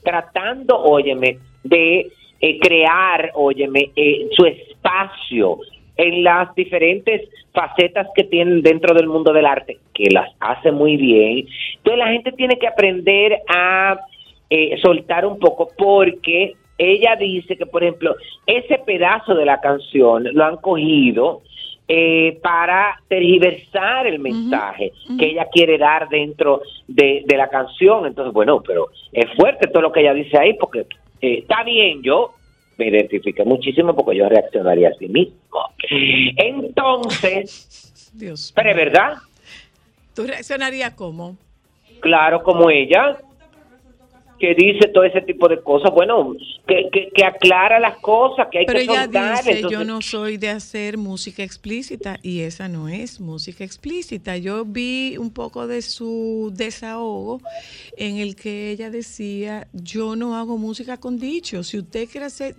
tratando, óyeme, de eh, crear, óyeme, eh, su espacio en las diferentes facetas que tienen dentro del mundo del arte, que las hace muy bien. Entonces la gente tiene que aprender a eh, soltar un poco porque ella dice que, por ejemplo, ese pedazo de la canción lo han cogido eh, para tergiversar el mensaje que ella quiere dar dentro de, la canción. Entonces, bueno, pero es fuerte todo lo que ella dice ahí porque eh, está bien, yo me identifique muchísimo porque yo reaccionaría así mismo. Entonces, Dios pero es verdad. ¿Tú reaccionarías cómo? Claro, como ella que dice todo ese tipo de cosas, bueno, que, que, aclara las cosas, que hay Pero que ella dice, yo no soy de hacer música explícita y esa no es música explícita. Yo vi un poco de su desahogo en el que ella decía, yo no hago música con dicho. Si usted quiere hacer,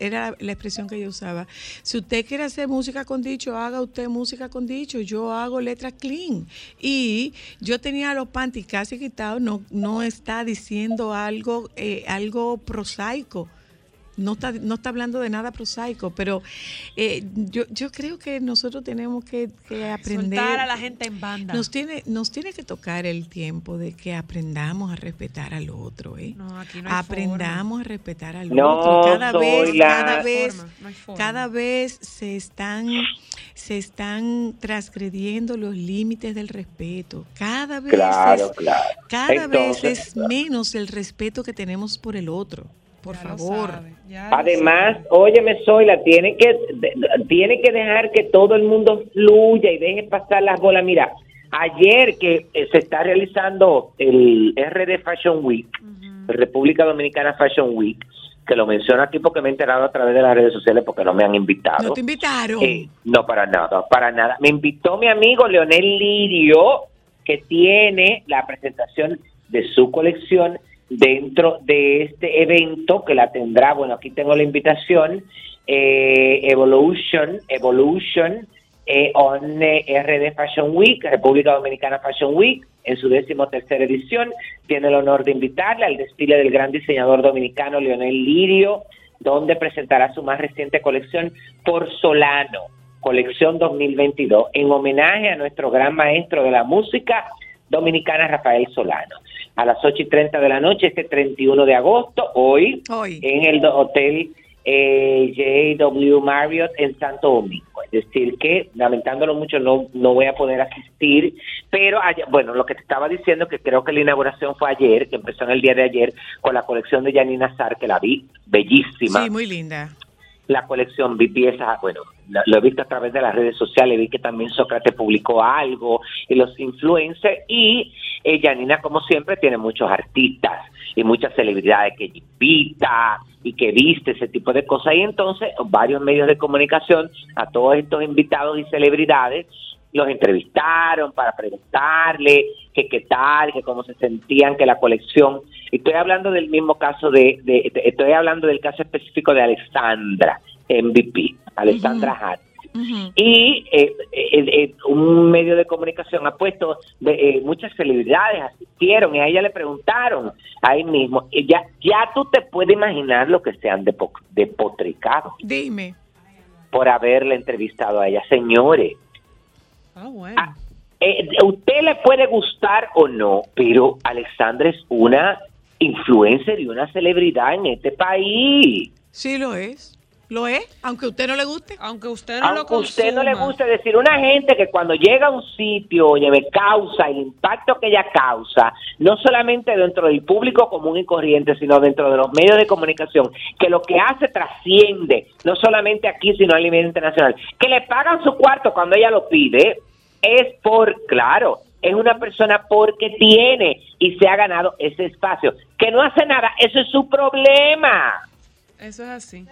era la expresión que ella usaba, si usted quiere hacer música con dicho, haga usted música con dicho. Yo hago letras clean. Y yo tenía los panties casi quitados, no, no está diciendo algo, eh, algo prosaico. No está, no está hablando de nada prosaico, pero eh, yo, yo creo que nosotros tenemos que, aprender. Soltar a la gente en banda. Nos tiene, nos tiene que tocar el tiempo de que aprendamos a respetar al otro, ¿eh? Aprendamos a respetar al otro. Cada vez, cada vez, cada vez se están se están transgrediendo los límites del respeto. Cada vez, es, Cada vez es menos el respeto que tenemos por el otro. Por favor. Además, óyeme, Zoila, tiene que, tiene que dejar que todo el mundo fluya y deje pasar las bolas. Mira, ayer que eh, se está realizando el RD Fashion Week, República Dominicana Fashion Week, que lo menciono aquí porque me he enterado a través de las redes sociales porque no me han invitado. ¿No te invitaron? Eh, no, para nada, para nada. Me invitó mi amigo Leonel Lirio, que tiene la presentación de su colección dentro de este evento que la tendrá, bueno, aquí tengo la invitación, eh, Evolution, Evolution eh, on RD Fashion Week, República Dominicana Fashion Week, en su décimo tercera edición. Tiene el honor de invitarle al desfile del gran diseñador dominicano Leonel Lirio, donde presentará su más reciente colección por Solano, colección 2022, en homenaje a nuestro gran maestro de la música dominicana Rafael Solano. A las 8 y 30 de la noche, este 31 de agosto, hoy, hoy. en el Hotel eh, JW Marriott en Santo Domingo. Es decir, que lamentándolo mucho no, no voy a poder asistir, pero bueno, lo que te estaba diciendo que creo que la inauguración fue ayer, que empezó en el día de ayer con la colección de Janina Sar, que la vi bellísima. Sí, muy linda. La colección vi piezas, bueno, lo he visto a través de las redes sociales, vi que también Sócrates publicó algo y los influencers y eh, Janina como siempre tiene muchos artistas y muchas celebridades que invita y que viste ese tipo de cosas y entonces varios medios de comunicación a todos estos invitados y celebridades los entrevistaron para preguntarle que qué tal, que cómo se sentían, que la colección. Estoy hablando del mismo caso de, estoy hablando del caso específico de Alexandra, MVP, Alexandra Hart. Y eh, eh, eh, un medio de comunicación ha puesto, de, muchas celebridades asistieron y a ella le preguntaron ahí mismo, y ya, ya tú te puedes imaginar lo que se han depotricado. Dime. Por haberle entrevistado a ella. Señores, Ah, bueno. Ah, usted le puede gustar o no, pero Alexandra es una influencer y una celebridad en este país. Sí lo es. ¿Lo es? Aunque a usted no le guste. Aunque usted no Aunque usted no le guste decir, una gente que cuando llega a un sitio, oye, me causa el impacto que ella causa, no solamente dentro del público común y corriente, sino dentro de los medios de comunicación, que lo que hace trasciende, no solamente aquí, sino a nivel internacional, que le pagan su cuarto cuando ella lo pide, es por, claro, es una persona porque tiene y se ha ganado ese espacio. Que no hace nada, eso es su problema. Eso es así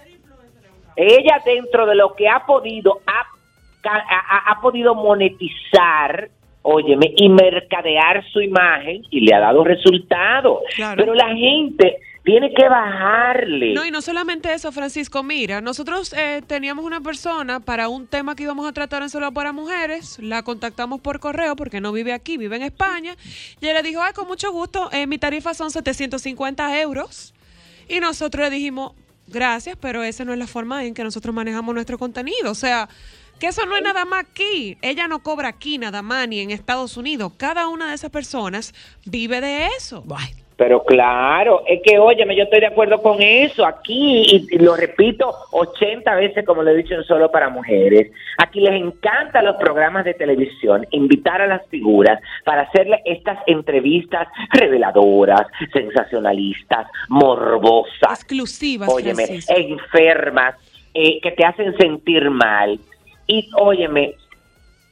ella dentro de lo que ha podido, ha, ha, podido monetizar, óyeme, y mercadear su imagen y le ha dado resultados. Pero la gente tiene que bajarle. No, y no solamente eso, Francisco, mira, nosotros eh, teníamos una persona para un tema que íbamos a tratar en solo para mujeres, la contactamos por correo porque no vive aquí, vive en España, y ella le dijo, ay, con mucho gusto, eh, mi tarifa son 750 euros. Y nosotros le dijimos, gracias, pero esa no es la forma en que nosotros manejamos nuestro contenido. O sea, que eso no es nada más aquí. Ella no cobra aquí nada más, ni en Estados Unidos. Cada una de esas personas vive de eso. Pero claro, es que, óyeme, yo estoy de acuerdo con eso. Aquí, y, lo repito 80 veces, como lo he dicho, solo para mujeres. Aquí les encantan los programas de televisión, invitar a las figuras para hacerle estas entrevistas reveladoras, sensacionalistas, morbosas. Exclusivas, óyeme, enfermas, eh, que te hacen sentir mal. Y, óyeme,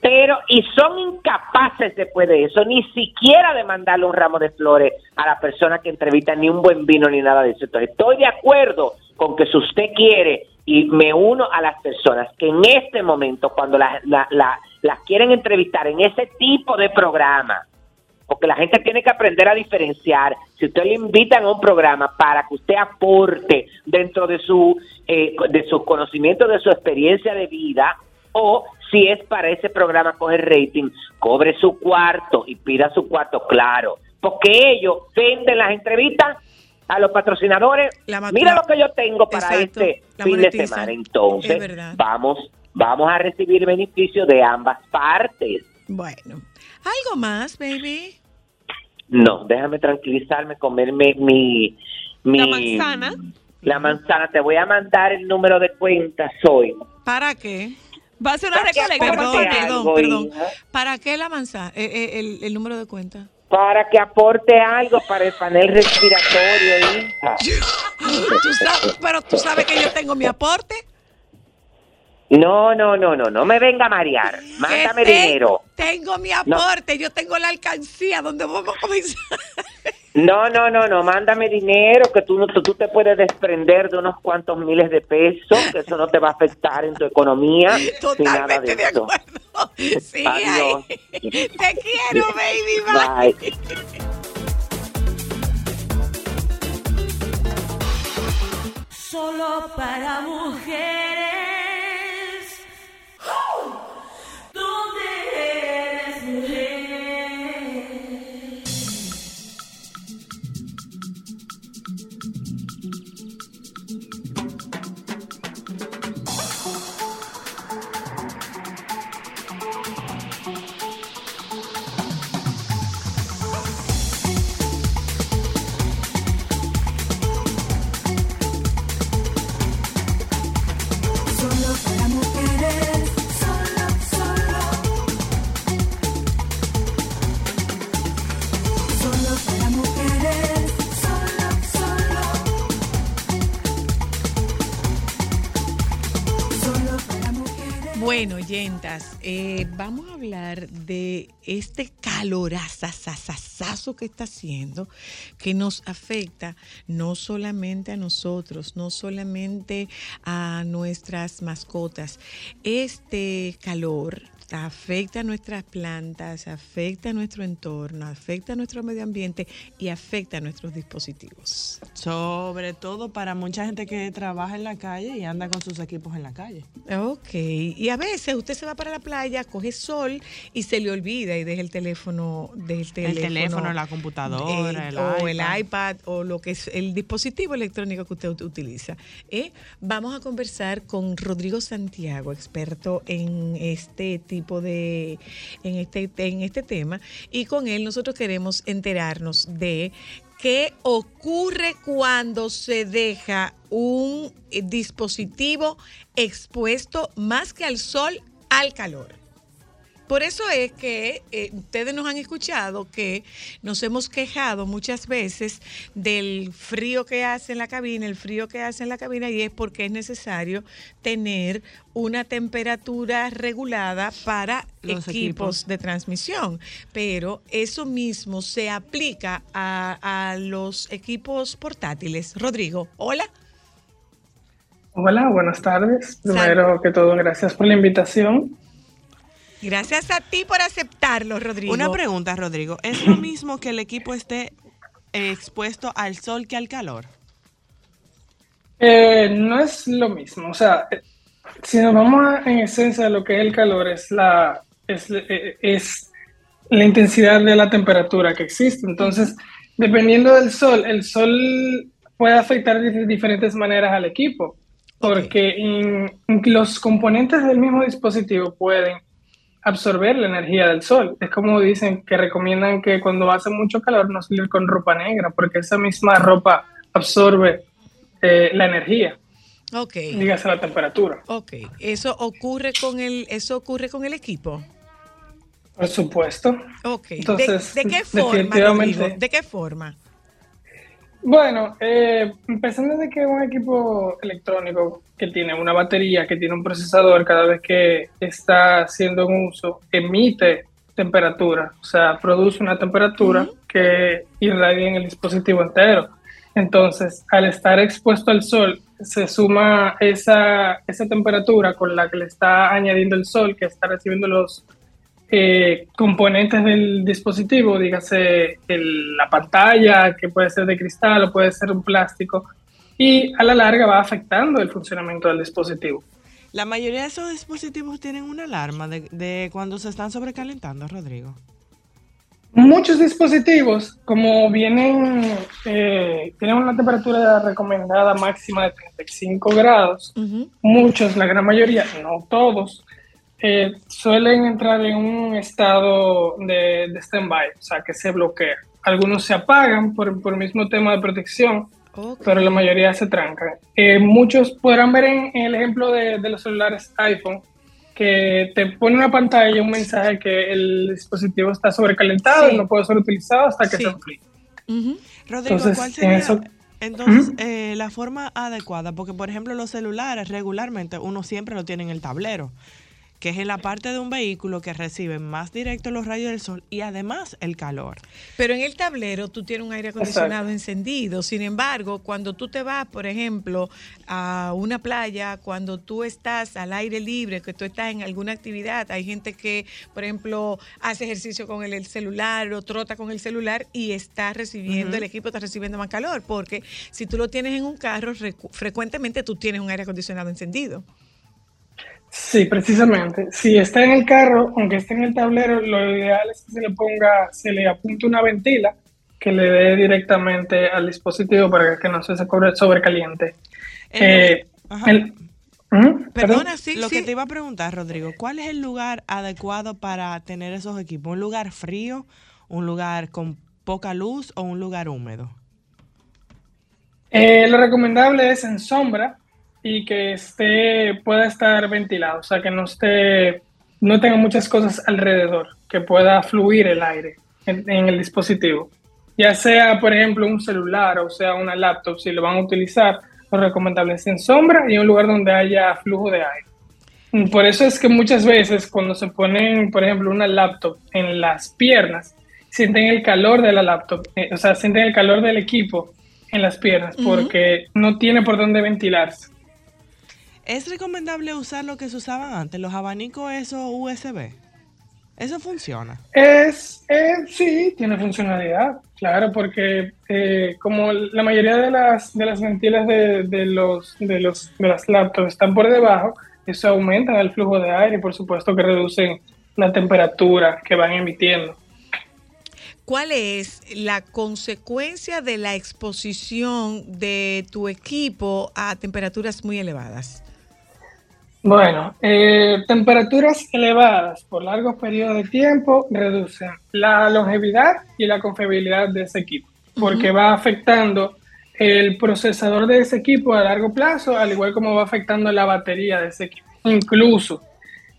pero y son incapaces después de eso, ni siquiera de mandarle un ramo de flores a la persona que entrevista, ni un buen vino, ni nada de eso. Entonces, estoy de acuerdo con que si usted quiere, y me uno a las personas que en este momento, cuando las quieren entrevistar en ese tipo de programa, porque la gente tiene que aprender a diferenciar. Si usted le invitan a un programa para que usted aporte dentro de su eh, de sus conocimientos, de su experiencia de vida, o si es para ese programa coger rating, cobre su cuarto y pida su cuarto, claro, porque ellos venden las entrevistas a los patrocinadores. Mira lo que yo tengo para este fin de semana. Entonces, vamos, vamos a recibir beneficio de ambas partes. Bueno, ¿algo más, baby? No, déjame tranquilizarme, comerme mi, mi... La manzana. La manzana, te voy a mandar el número de cuenta, soy. ¿Para qué? Va a ser una recolecta. Perdón, perdón, perdón. ¿Para qué la manzana? Eh, eh, el, el, número de cuenta. Para que aporte algo para el panel respiratorio, hija. (laughs) ¿Tú sabes, pero tú sabes que yo tengo mi aporte. No, no, no, no, no me venga a marear. Mándame dinero. Tengo mi aporte, yo tengo la alcancía donde vamos a comenzar. No, no, no, no, mándame dinero que tú, no, tú te puedes desprender de unos cuantos miles de pesos, que eso no te va a afectar en tu economía. (laughs) Totalmente de, acuerdo. Sí, Adiós. Te quiero, baby. Bye. Solo para mujeres. Bueno, oyentas, eh, vamos a hablar de este calorazazazazo que está haciendo, que nos afecta no solamente a nosotros, no solamente a nuestras mascotas. Este calor afecta a nuestras plantas, afecta a nuestro entorno, afecta a nuestro medio ambiente y afecta a nuestros dispositivos. Sobre todo para mucha gente que trabaja en la calle y anda con sus equipos en la calle. Ok, y a veces usted se va para la playa, coge sol y se le olvida y deja el teléfono del teléfono. El teléfono, la computadora, el, o el iPad o lo que es el dispositivo electrónico que usted utiliza. Eh, vamos a conversar con Rodrigo Santiago, experto en este tipo de, en este, en este tema. Y con él nosotros queremos enterarnos de qué ocurre cuando se deja un dispositivo expuesto más que al sol, al calor. Por eso es que eh, ustedes nos han escuchado que nos hemos quejado muchas veces del frío que hace en la cabina, el frío que hace en la cabina, y es porque es necesario tener una temperatura regulada para los equipos, de transmisión. Pero eso mismo se aplica a, a los equipos portátiles. Rodrigo, hola. Hola, buenas tardes. Primero que todo, gracias por la invitación. Gracias a ti por aceptarlo, Rodrigo. Una pregunta, Rodrigo. ¿Es lo mismo que el equipo esté expuesto al sol que al calor? Eh, no es lo mismo. O sea, si nos vamos en esencia a lo que es el calor, es la, es, eh, es la intensidad de la temperatura que existe. Entonces, dependiendo del sol, el sol puede afectar de diferentes maneras al equipo, porque los componentes del mismo dispositivo pueden absorber la energía del sol. Es como dicen que recomiendan que cuando hace mucho calor no salir con ropa negra, porque esa misma ropa absorbe eh, la energía. Ok. Dígase la temperatura. Ok. ¿Eso ocurre con el, eso ocurre con el equipo? Por supuesto. Ok. Entonces, ¿De, qué forma, ¿De qué forma? Bueno, eh, empezando desde que un equipo electrónico que tiene una batería, que tiene un procesador, cada vez que está haciendo un uso, emite temperatura, o sea, produce una temperatura que irradia en el dispositivo entero. Entonces, al estar expuesto al sol, se suma esa, esa temperatura con la que le está añadiendo el sol, que está recibiendo los eh, componentes del dispositivo, dígase la pantalla, que puede ser de cristal o puede ser un plástico, y a la larga va afectando el funcionamiento del dispositivo. La mayoría de esos dispositivos tienen una alarma de, cuando se están sobrecalentando, Rodrigo. Muchos dispositivos, como vienen, eh, tienen una temperatura recomendada máxima de 35 grados, muchos, la gran mayoría, no todos, eh, suelen entrar en un estado de, de stand-by, o sea, que se bloquea. Algunos se apagan por, por el mismo tema de protección, pero la mayoría se trancan. Eh, muchos podrán ver en, el ejemplo de, de, los celulares iPhone que te pone una pantalla un mensaje que el dispositivo está sobrecalentado y no puede ser utilizado hasta que se enfríe. Rodrigo, entonces, ¿cuál sería entonces, eh, la forma adecuada? Porque, por ejemplo, los celulares regularmente uno siempre lo tiene en el tablero que es en la parte de un vehículo que recibe más directo los rayos del sol y además el calor. Pero en el tablero tú tienes un aire acondicionado encendido. Sin embargo, cuando tú te vas, por ejemplo, a una playa, cuando tú estás al aire libre, que tú estás en alguna actividad, hay gente que, por ejemplo, hace ejercicio con el, celular o trota con el celular y está recibiendo, el equipo está recibiendo más calor, porque si tú lo tienes en un carro, frecuentemente tú tienes un aire acondicionado encendido. Sí, precisamente. Si está en el carro, aunque esté en el tablero, lo ideal es que se le ponga, se le apunte una ventila que le dé directamente al dispositivo para que no se sobrecaliente. Eh, ¿Mm? Perdona, sí, Lo que te iba a preguntar, Rodrigo, ¿cuál es el lugar adecuado para tener esos equipos? ¿Un lugar frío, un lugar con poca luz o un lugar húmedo? Eh, lo recomendable es en sombra, y que esté, pueda estar ventilado, o sea, que no esté, no tenga muchas cosas alrededor, que pueda fluir el aire en, el dispositivo. Ya sea, por ejemplo, un celular o sea una laptop, si lo van a utilizar, lo recomendable es en sombra y en un lugar donde haya flujo de aire. Por eso es que muchas veces cuando se ponen, por ejemplo, una laptop en las piernas, sienten el calor de la laptop, eh, o sea, sienten el calor del equipo en las piernas porque no tiene por dónde ventilarse. ¿Es recomendable usar lo que se usaban antes, los abanicos esos USB? ¿Eso funciona? Es, eh, sí, tiene funcionalidad, claro, porque eh, como la mayoría de las, de las ventilas de, de, los, de, los, de las laptops están por debajo, eso aumenta el flujo de aire y por supuesto que reducen la temperatura que van emitiendo. ¿Cuál es la consecuencia de la exposición de tu equipo a temperaturas muy elevadas? Bueno, eh, temperaturas elevadas por largos periodos de tiempo reducen la longevidad y la confiabilidad de ese equipo, porque va afectando el procesador de ese equipo a largo plazo, al igual como va afectando la batería de ese equipo. Incluso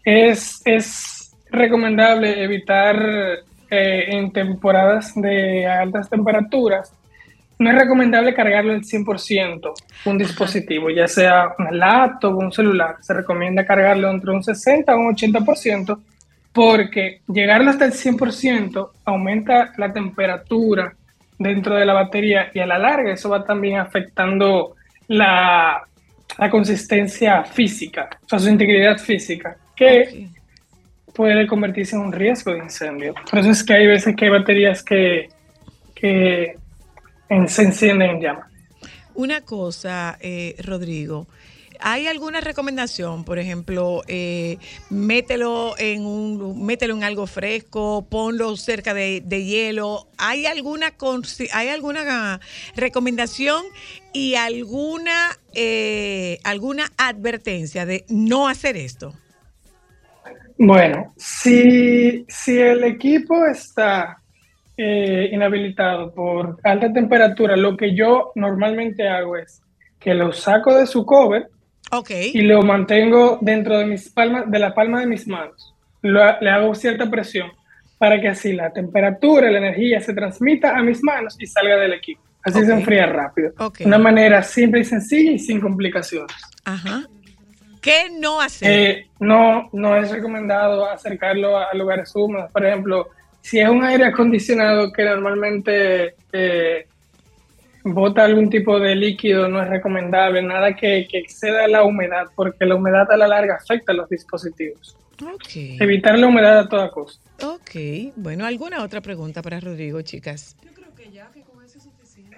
es, es recomendable evitar eh, en temporadas de altas temperaturas no es recomendable cargarlo al 100% un dispositivo, ya sea una laptop o un celular. Se recomienda cargarlo entre un 60 o un 80% porque llegarlo hasta el 100% aumenta la temperatura dentro de la batería y a la larga eso va también afectando la, consistencia física, o sea, su integridad física, que puede convertirse en un riesgo de incendio. Por eso es que hay veces que hay baterías que, que se encienden en llamas. Una cosa, eh, Rodrigo. ¿Hay alguna recomendación? Por ejemplo, eh, mételo en un, mételo en algo fresco, ponlo cerca de, hielo. ¿Hay alguna hay alguna recomendación y alguna eh, alguna advertencia de no hacer esto? Bueno, si, si el equipo está eh, inhabilitado por alta temperatura, lo que yo normalmente hago es que lo saco de su cover y lo mantengo dentro de mis palmas, de la palma de mis manos. le hago cierta presión para que así la temperatura, la energía se transmita a mis manos y salga del equipo. Así se enfría rápido. Una manera simple y sencilla y sin complicaciones. Ajá. ¿Qué no hacer? Eh, no, no es recomendado acercarlo a lugares húmedos. Por ejemplo, si es un aire acondicionado que normalmente eh, bota algún tipo de líquido, no es recomendable, nada que, exceda la humedad, porque la humedad a la larga afecta a los dispositivos. Evitar la humedad a toda costa. Ok, bueno, ¿alguna otra pregunta para Rodrigo, chicas? Yo creo que ya, que con eso es suficiente.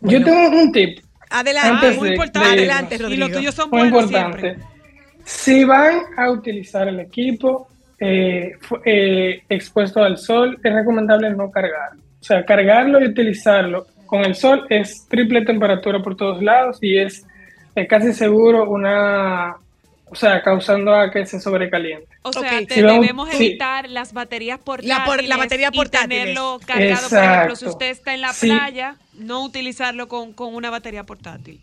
Yo tengo un tip. Adelante, muy importante. adelante, Rodrigo. Y los tuyos son muy importante. Si van a utilizar el equipo, eh, eh, expuesto al sol, es recomendable no cargarlo. O sea, cargarlo y utilizarlo con el sol es triple temperatura por todos lados y es, casi seguro una, o sea, causando a que se sobrecaliente. O sea, debemos evitar las baterías portátiles la, batería portátil. y tenerlo cargado. Por ejemplo, si usted está en la playa, no utilizarlo con, con, una batería portátil.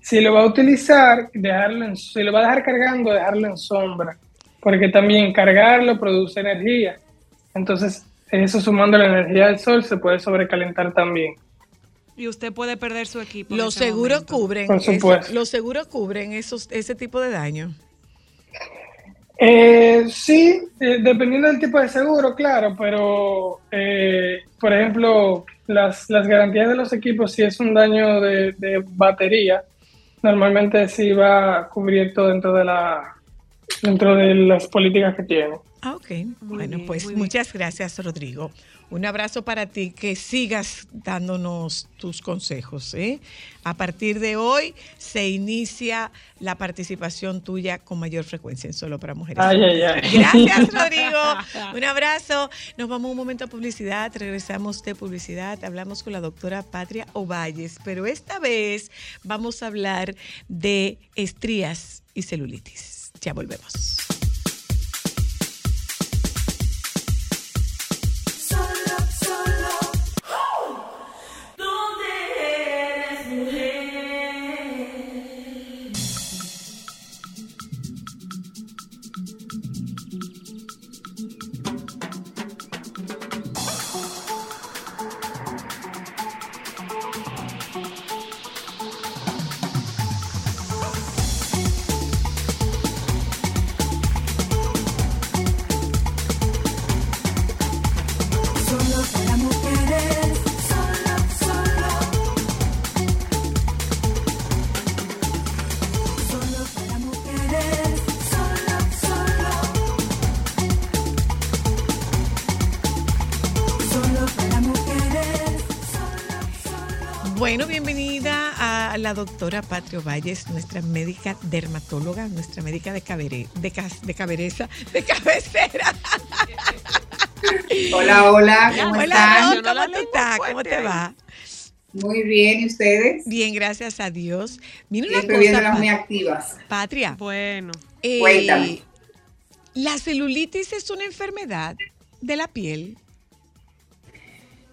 Si lo va a utilizar, dejarlo en, si lo va a dejar cargando, dejarlo en sombra porque también cargarlo produce energía. Entonces, eso sumando la energía del sol se puede sobrecalentar también. Y usted puede perder su equipo. Los seguros cubren, los seguros cubren esos, ese tipo de daño. Eh, sí, eh, dependiendo del tipo de seguro, claro, pero eh, por ejemplo, las, las, garantías de los equipos, si es un daño de, de batería, normalmente sí va cubierto dentro de la, dentro de las políticas que tiene. Ah, ok. bueno, pues muchas gracias, Rodrigo. Un abrazo para ti, que sigas dándonos tus consejos. ¿eh? A partir de hoy se inicia la participación tuya con mayor frecuencia en Solo para Mujeres. Ay, ay, ay. Gracias, (laughs) Rodrigo. Un abrazo. Nos vamos un momento a publicidad. Regresamos de publicidad. Hablamos con la doctora Patria Ovalles, pero esta vez vamos a hablar de estrías y celulitis. Ya volvemos. Doctora Patrio Valles, nuestra médica dermatóloga, nuestra médica de, cabere, de, de cabeza, de cabecera. (laughs) Hola, hola, ¿cómo hola, ¿cómo estás? ¿Cómo te va? Muy bien, ¿y ustedes? Bien, gracias a Dios. Mira una Siempre cosa, muy activas. Patria. Bueno. Eh, Cuéntame. ¿La celulitis es una enfermedad de la piel?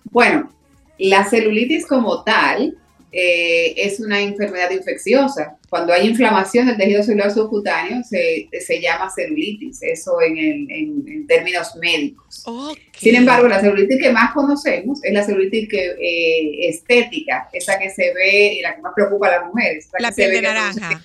Bueno, la celulitis como tal eh, es una enfermedad infecciosa. Cuando hay inflamación del tejido celular subcutáneo se, se llama celulitis, eso en, en, términos médicos. Sin embargo, la celulitis que más conocemos es la celulitis que, eh, estética, esa que se ve y la que más preocupa a las mujeres. La, piel de naranja.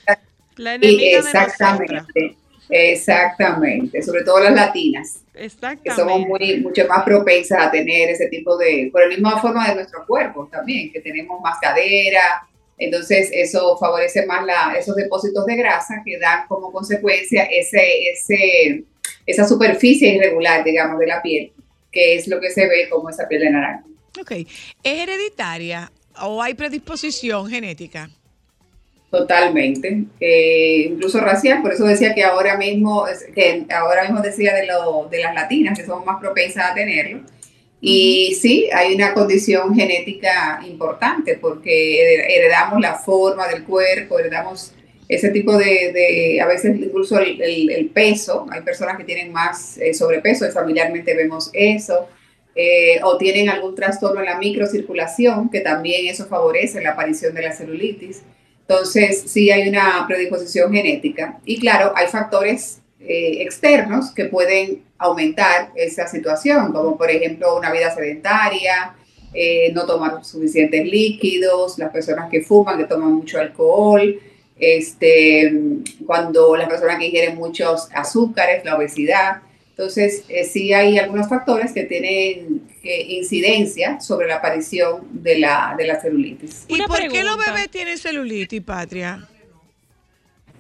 La exactamente. Exactamente, sobre todo las latinas, que somos muy, mucho más propensas a tener ese tipo de, por la misma forma de nuestro cuerpo también, que tenemos más cadera, entonces eso favorece más la, esos depósitos de grasa que dan como consecuencia ese, ese, esa superficie irregular, digamos, de la piel, que es lo que se ve como esa piel de naranja. Ok, ¿es hereditaria o hay predisposición genética? Totalmente, eh, incluso racial, por eso decía que ahora mismo, que ahora mismo decía de, lo, de las latinas, que somos más propensas a tenerlo. Y sí, hay una condición genética importante porque heredamos la forma del cuerpo, heredamos ese tipo de, a veces incluso el, peso, hay personas que tienen más eh, sobrepeso y familiarmente vemos eso, eh, o tienen algún trastorno en la microcirculación, que también eso favorece la aparición de la celulitis. Entonces, sí hay una predisposición genética. Y claro, hay factores eh, externos que pueden aumentar esa situación, como por ejemplo una vida sedentaria, no tomar suficientes líquidos, las personas que fuman, que toman mucho alcohol, este, cuando las personas que ingieren muchos azúcares, la obesidad. Entonces, eh, sí hay algunos factores que tienen eh, incidencia sobre la aparición de la, de la celulitis. ¿Y por qué los bebés tienen celulitis, Patria?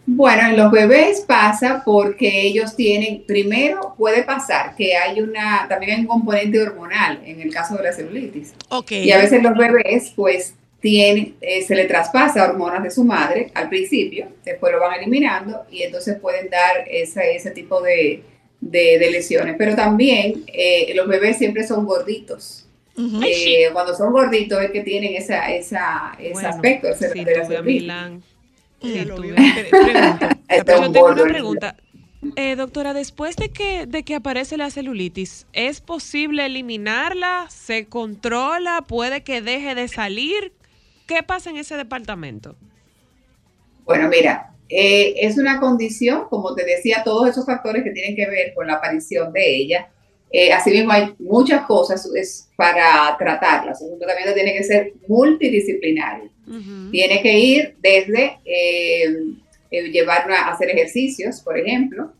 Bueno, en los bebés pasa porque ellos tienen, primero puede pasar que hay una, también hay un componente hormonal en el caso de la celulitis. Okay. Y a veces los bebés pues tiene, eh, se le traspasa hormonas de su madre al principio, después lo van eliminando y entonces pueden dar ese, ese tipo de, de, lesiones. Pero también eh, los bebés siempre son gorditos. Eh, cuando son gorditos es que tienen esa, esa, ese aspecto de, sí, de la (laughs) Yo tengo una pregunta. doctora, después de que, de que aparece la celulitis, ¿es posible eliminarla? ¿Se controla? ¿Puede que deje de salir? ¿Qué pasa en ese departamento? Bueno, mira, eh, es una condición, como te decía, todos esos factores que tienen que ver con la aparición de ella. Eh, asimismo, hay muchas cosas es para tratarlas. Un tratamiento tiene que ser multidisciplinario. Tiene que ir desde eh, llevar a hacer ejercicios, por ejemplo,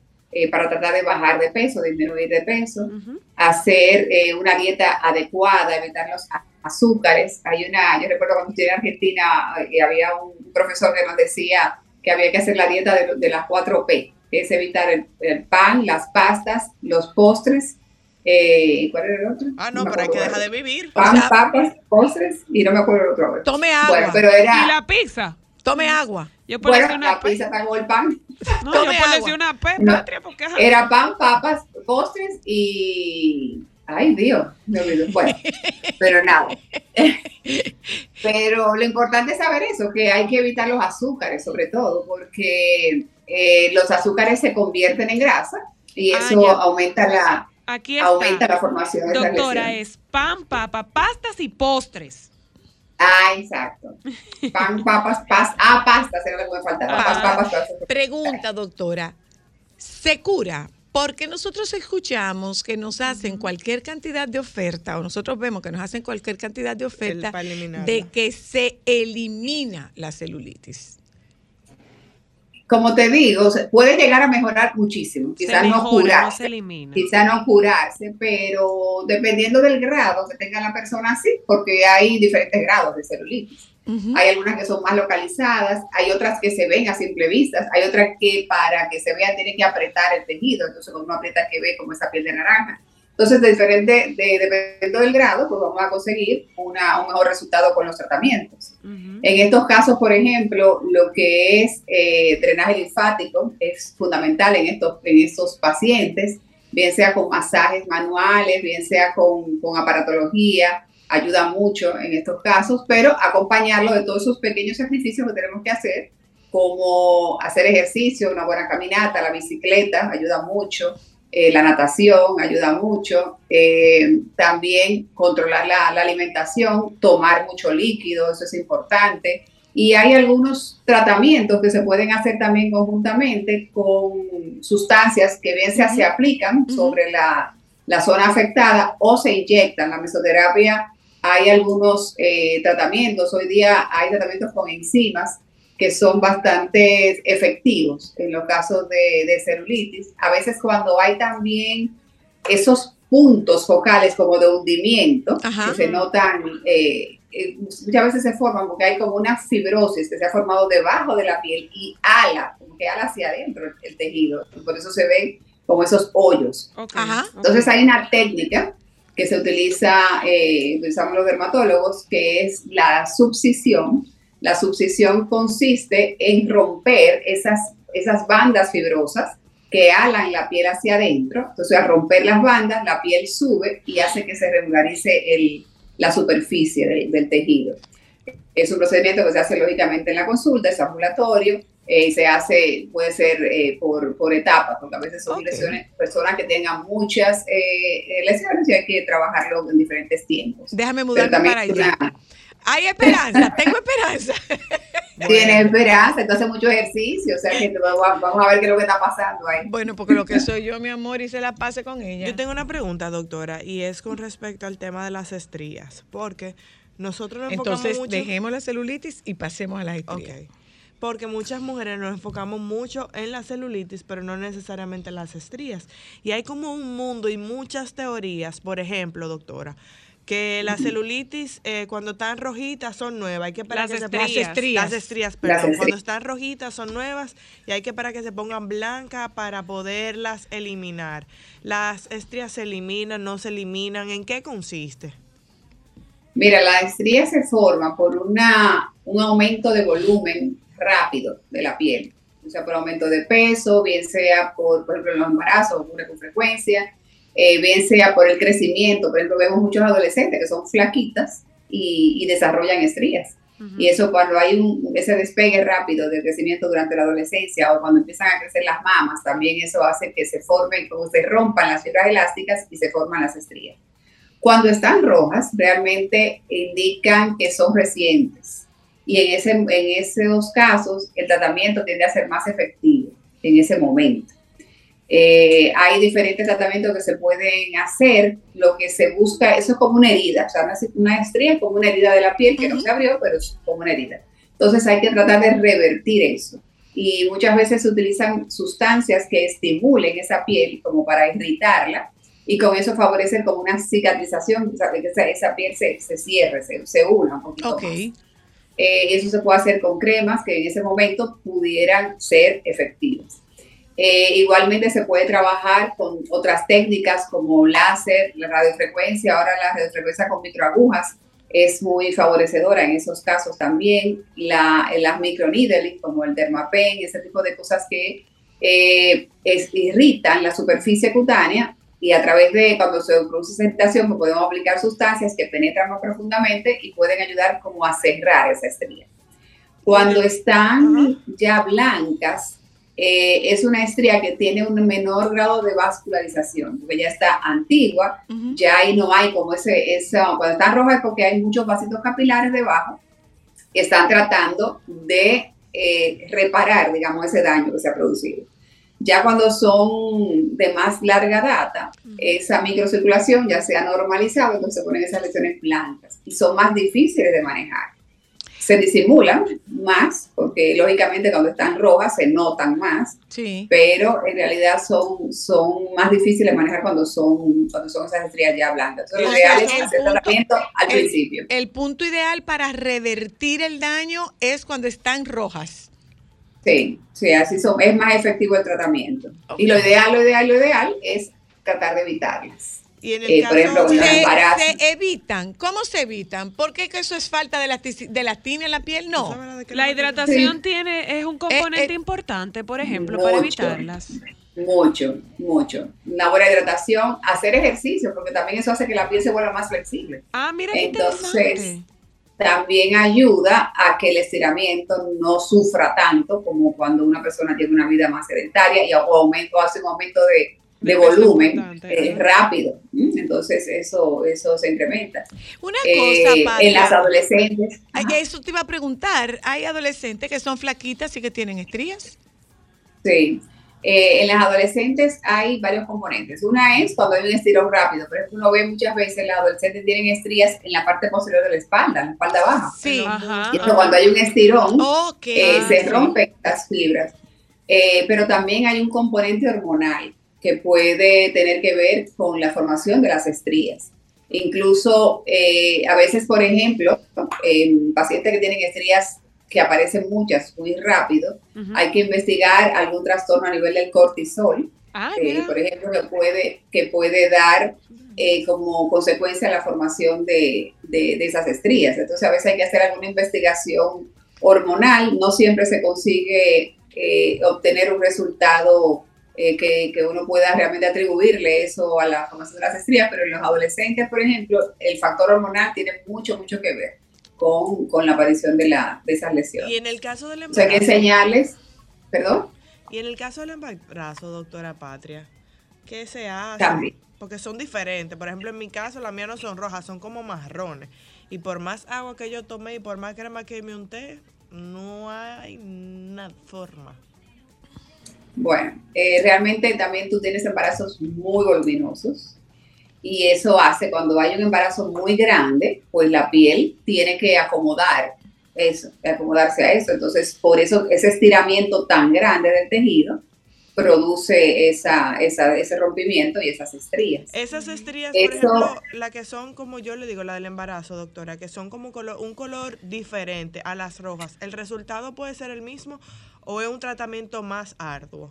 para tratar de bajar de peso, disminuir de peso, hacer una dieta adecuada, evitar los azúcares. Hay una, yo recuerdo cuando estuve en Argentina, eh, había un profesor que nos decía que había que hacer la dieta de, las 4 P, que es evitar el, pan, las pastas, los postres. Eh, ¿Cuál era el otro? Ah, no, pero hay que dejar de vivir. Pan, papas, postres y no me acuerdo el otro. Tome agua. pero era, ¿Y la pizza? Tome agua. Yo bueno, una la pizza tengo el pan. No, Tome yo una P, patria, porque Era pan, papas, postres y Ay, Dios, me olvidó. Bueno, pero nada. (laughs) Pero lo importante es saber eso, que hay que evitar los azúcares, sobre todo, porque eh, los azúcares se convierten en grasa y ah, eso aumenta la aumenta la formación de Doctora, es pan, papa, pastas y postres. Ah, exacto. Pan, papas, pastas. Ah, pastas era lo que me faltaba. Ah, papas, pastas. Pregunta, doctora. ¿Se cura porque nosotros escuchamos que nos hacen cualquier cantidad de oferta, o nosotros vemos que nos hacen cualquier cantidad de oferta de que se elimina la celulitis. Como te digo, puede llegar a mejorar muchísimo. Quizás no curarse. quizás no curarse, pero dependiendo del grado que tenga la persona, sí, porque hay diferentes grados de celulitis. Hay algunas que son más localizadas, hay otras que se ven a simple vista, hay otras que para que se vean tienen que apretar el tejido, entonces cuando uno aprieta que ve como esa piel de naranja. Entonces, de diferente, de, dependiendo del grado, pues vamos a conseguir una, un mejor resultado con los tratamientos. En estos casos, por ejemplo, lo que es eh, drenaje linfático es fundamental en estos, en estos pacientes, bien sea con masajes manuales, bien sea con, con aparatología, ayuda mucho en estos casos, pero acompañarlo de todos esos pequeños sacrificios que tenemos que hacer, como hacer ejercicio, una buena caminata, la bicicleta, ayuda mucho, eh, la natación ayuda mucho, eh, también controlar la, alimentación, tomar mucho líquido, eso es importante. Y hay algunos tratamientos que se pueden hacer también conjuntamente con sustancias que bien se, se aplican sobre la, la zona afectada o se inyectan. La mesoterapia hay algunos eh, tratamientos, hoy día hay tratamientos con enzimas que son bastante efectivos en los casos de, celulitis. A veces cuando hay también esos puntos focales como de hundimiento, que se notan, eh, eh, muchas veces se forman porque hay como una fibrosis que se ha formado debajo de la piel y ala, como que ala hacia adentro el, tejido. por eso se ven como esos hoyos. Entonces hay una técnica que se utiliza, eh, utilizamos los dermatólogos, que es la subcisión. La subcisión consiste en romper esas, esas bandas fibrosas que alan la piel hacia adentro. Entonces, al romper las bandas, la piel sube y hace que se regularice el, la superficie del tejido. Es un procedimiento que se hace lógicamente en la consulta, es ambulatorio, eh, se hace, puede ser eh, por, por etapas, porque a veces son lesiones, personas que tengan muchas eh, lesiones y hay que trabajarlo en diferentes tiempos. Déjame mudarme para allá. Hay esperanza, tengo esperanza. (laughs) Tiene esperanza, entonces mucho ejercicio, o sea que vamos a ver qué es lo que está pasando ahí. Bueno, porque lo que soy yo, mi amor, y se la pase con ella. Yo tengo una pregunta, doctora, y es con respecto al tema de las estrías, porque nosotros nos enfocamos Entonces, dejemos la celulitis y pasemos a las estrías. Okay. Porque muchas mujeres nos enfocamos mucho en la celulitis, pero no necesariamente en las estrías. Y hay como un mundo y muchas teorías, por ejemplo, doctora, que la celulitis eh, cuando están rojitas son nuevas, hay que esperar las que estrías. se estrías. las estrías, perdón, cuando están rojitas son nuevas y hay que esperar que se pongan blancas para poderlas eliminar. Las estrías se eliminan, no se eliminan, ¿en qué consiste? Mira, la estría se forma por una, un aumento de volumen rápido de la piel, o sea, por aumento de peso, bien sea por, por ejemplo, los embarazos, ocurre con frecuencia, eh, bien sea por el crecimiento, por ejemplo, vemos muchos adolescentes que son flaquitas y, desarrollan estrías. Y eso cuando hay un, ese despegue rápido del crecimiento durante la adolescencia o cuando empiezan a crecer las mamas, también eso hace que se formen, como se rompan las fibras elásticas y se forman las estrías. Cuando están rojas, realmente indican que son recientes. Y en, ese, en esos casos, el tratamiento tiende a ser más efectivo en ese momento. Eh, hay diferentes tratamientos que se pueden hacer. Lo que se busca, eso es como una herida, o sea, una, estría es como una herida de la piel que no se abrió, pero es como una herida. Entonces hay que tratar de revertir eso. Y muchas veces se utilizan sustancias que estimulen esa piel como para irritarla y con eso favorecen como una cicatrización, que esa, esa piel se, se cierre, se, se, una un poquito okay. más. Eh, eso se puede hacer con cremas que en ese momento pudieran ser efectivas. Eh, igualmente se puede trabajar con otras técnicas como láser, la radiofrecuencia, ahora la radiofrecuencia con microagujas es muy favorecedora en esos casos también, la, las microneedling como el dermapen, ese tipo de cosas que eh, irritan la superficie cutánea y a través de cuando se produce esa irritación pues podemos aplicar sustancias que penetran más profundamente y pueden ayudar como a cerrar esa estría. Cuando están ya blancas, eh, es una estría que tiene un menor grado de vascularización, porque ya está antigua, ya ahí no hay como ese, ese, cuando está roja es porque hay muchos vasitos capilares debajo que están tratando de eh, reparar, digamos, ese daño que se ha producido. Ya cuando son de más larga data, esa microcirculación ya se ha normalizado, entonces se ponen esas lesiones blancas y son más difíciles de manejar se disimulan más, porque lógicamente cuando están rojas se notan más, sí. pero en realidad son, son más difíciles de manejar cuando son, cuando son esas estrías ya blancas. Entonces, lo ideal es hacer tratamiento al principio. El punto ideal para revertir el daño es cuando están rojas. Sí, sí, así son, es más efectivo el tratamiento. Y lo ideal, lo ideal, lo ideal es tratar de evitarlas. Y en el eh, caso se, evitan. ¿Cómo se evitan? ¿Por qué que eso es falta de, elastina en la piel? No. La hidratación tiene es un componente eh, eh, importante, por ejemplo, para evitarlas. Mucho, mucho. Una buena hidratación, hacer ejercicio, porque también eso hace que la piel se vuelva más flexible. Ah, mira Entonces, también ayuda a que el estiramiento no sufra tanto como cuando una persona tiene una vida más sedentaria y aumento, hace un aumento de de volumen eh, rápido. Entonces eso, eso se incrementa. Una cosa, eh, En las adolescentes. Eso te iba a preguntar. ¿Hay adolescentes que son flaquitas y que tienen estrías? Sí. Eh, en las adolescentes hay varios componentes. Una es cuando hay un estirón rápido. Por ejemplo, uno ve muchas veces las adolescentes tienen estrías en la parte posterior de la espalda, en la espalda baja. Sí. y cuando hay un estirón, se rompen las fibras. pero también hay un componente hormonal que puede tener que ver con la formación de las estrías. Incluso eh, a veces, por ejemplo, en pacientes que tienen estrías que aparecen muchas muy rápido, hay que investigar algún trastorno a nivel del cortisol, ah, eh, por ejemplo, que puede, que puede dar eh, como consecuencia la formación de, de, de, esas estrías. Entonces, a veces hay que hacer alguna investigación hormonal, no siempre se consigue obtener un resultado eh, que, que, uno pueda realmente atribuirle eso a la formación de las estrías, pero en los adolescentes, por ejemplo, el factor hormonal tiene mucho, mucho que ver con, con la aparición de, la, de esas lesiones. Y en el caso del embarazo. O sea, que enseñarles ¿Perdón? Y en el caso del embarazo, doctora Patria, ¿qué se hace? Porque son diferentes. Por ejemplo, en mi caso, las mías no son rojas, son como marrones. Y por más agua que yo tomé y por más crema que me unté, no hay una forma. Bueno, eh, realmente también tú tienes embarazos muy voluminosos y eso hace cuando hay un embarazo muy grande, pues la piel tiene que acomodar eso, acomodarse a eso. Entonces, por eso ese estiramiento tan grande del tejido produce esa, esa, ese rompimiento y esas estrías. Esas estrías, por ejemplo, la que son como yo le digo, la del embarazo, doctora, que son como color, un color diferente a las rojas, ¿el resultado puede ser el mismo o es un tratamiento más arduo?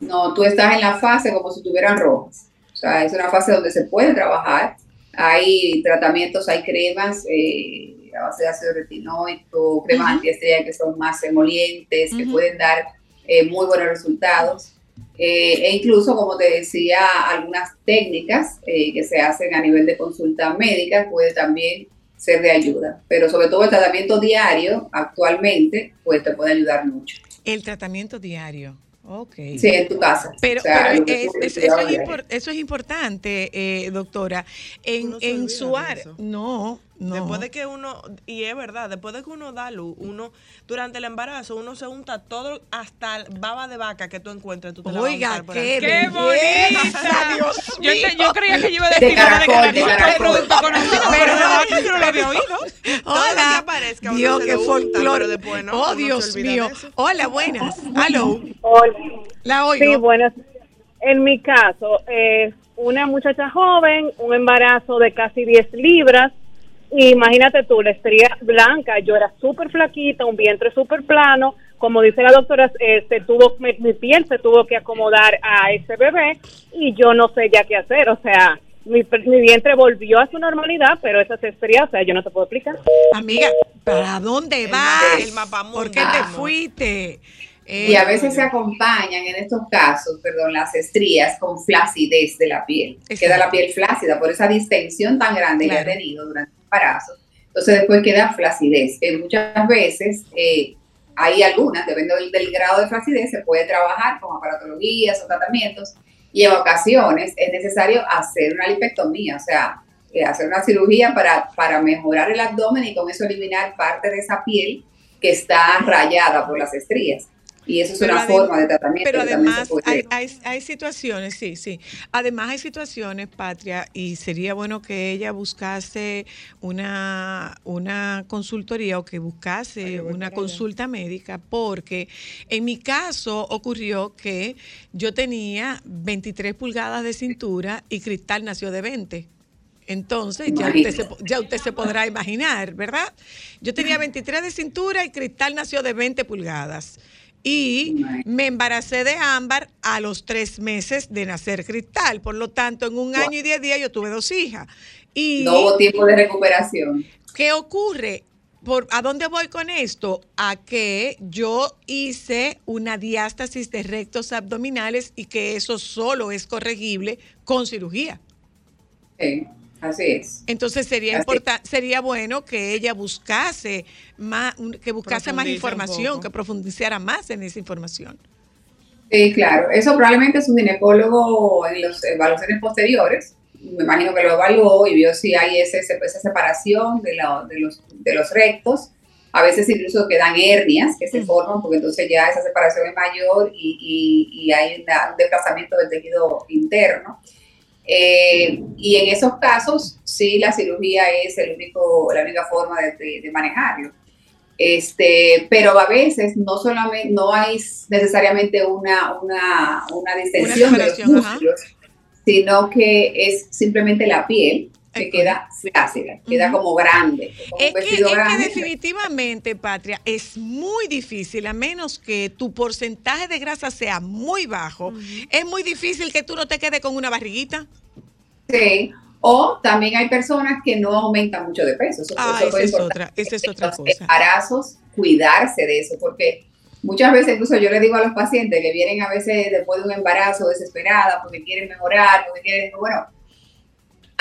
No, tú estás en la fase como si tuvieran rojas. Sea, es una fase donde se puede trabajar. Hay tratamientos, hay cremas eh, a base de ácido retinoico, cremas uh que son más emolientes, que pueden dar eh, muy buenos resultados. Eh, e incluso, como te decía, algunas técnicas eh, que se hacen a nivel de consulta médica puede también ser de ayuda. Pero sobre todo el tratamiento diario actualmente, pues te puede ayudar mucho. El tratamiento diario. Okay. Sí, en tu casa. Pero, eso, es importante, doctora. En, en su área, no, Después de que uno, y es verdad, después de que uno da luz, uno, durante el embarazo, uno se unta todo, hasta baba de vaca que tú encuentres. Tú te Oiga, qué, qué bonita. (laughs) Dios yo, yo, creía que yo iba a decir de, de que de producto conocido, pero de yo no lo había oído. Hola. Dios, qué folclore. Después, ¿no? Oh, Dios mío. Hola, buenas. Hello. Hola. La oigo. Sí, buenas. En mi caso, eh, una muchacha joven, un embarazo de casi 10 libras, imagínate tú, la estrella blanca, yo era súper flaquita, un vientre súper plano, como dice la doctora, eh, se tuvo, mi, piel se tuvo que acomodar a ese bebé y yo no sé ya qué hacer, o sea, mi, vientre volvió a su normalidad, pero esas estrías, o sea, yo no te puedo explicar. Amiga, ¿para dónde vas? ¿Por qué te fuiste? y a veces se acompañan en estos casos, perdón, las estrías con flacidez de la piel. Queda la piel flácida por esa distensión tan grande que ha tenido durante el embarazo. Entonces después queda flacidez. Que muchas veces eh, hay algunas, depende del, grado de flacidez, se puede trabajar con aparatologías o tratamientos y en ocasiones es necesario hacer una lipectomía, o sea, eh, hacer una cirugía para, para mejorar el abdomen y con eso eliminar parte de esa piel que está rayada por las estrías. Y eso es una forma de tratamiento. Pero además hay, situaciones, sí, sí. Además hay situaciones, Patria, y sería bueno que ella buscase una, una consultoría o que buscase una consulta médica, porque en mi caso ocurrió que yo tenía 23 pulgadas de cintura y Cristal nació de 20. Entonces, ya usted, se, ya usted se podrá imaginar, ¿verdad? Yo tenía 23 de cintura y Cristal nació de 20 pulgadas. Y me embaracé de ámbar a los tres meses de nacer cristal. Por lo tanto, en un año y diez días yo tuve dos hijas. Y no hubo tiempo de recuperación. ¿Qué ocurre? Por, ¿A dónde voy con esto? A que yo hice una diástasis de rectos abdominales y que eso solo es corregible con cirugía. Sí. Así es. Entonces sería importante, sería bueno que ella buscase más, que buscase más información, que profundizara más en esa información. Sí, claro. Eso probablemente es un ginecólogo en las evaluaciones posteriores. Me imagino que lo evaluó y vio si hay esa separación de, de, los, de los rectos. A veces incluso quedan hernias que se forman porque entonces ya esa separación es mayor y, y, hay un desplazamiento del tejido interno. Eh, y en esos casos, sí, la cirugía es el único, la única forma de, manejarlo. Este, pero a veces no solamente, no hay necesariamente una, una, una distensión de los músculos, sino que es simplemente la piel que queda flácida, queda como grande. es, que, definitivamente, Patria, es muy difícil, a menos que tu porcentaje de grasa sea muy bajo, es muy difícil que tú no te quedes con una barriguita. Sí. O también hay personas que no aumentan mucho de peso. ah, esa, es otra, esa es otra cosa. Embarazos, cuidarse de eso, porque muchas veces, incluso yo le digo a los pacientes que vienen a veces después de un embarazo desesperada porque quieren mejorar, porque quieren, bueno,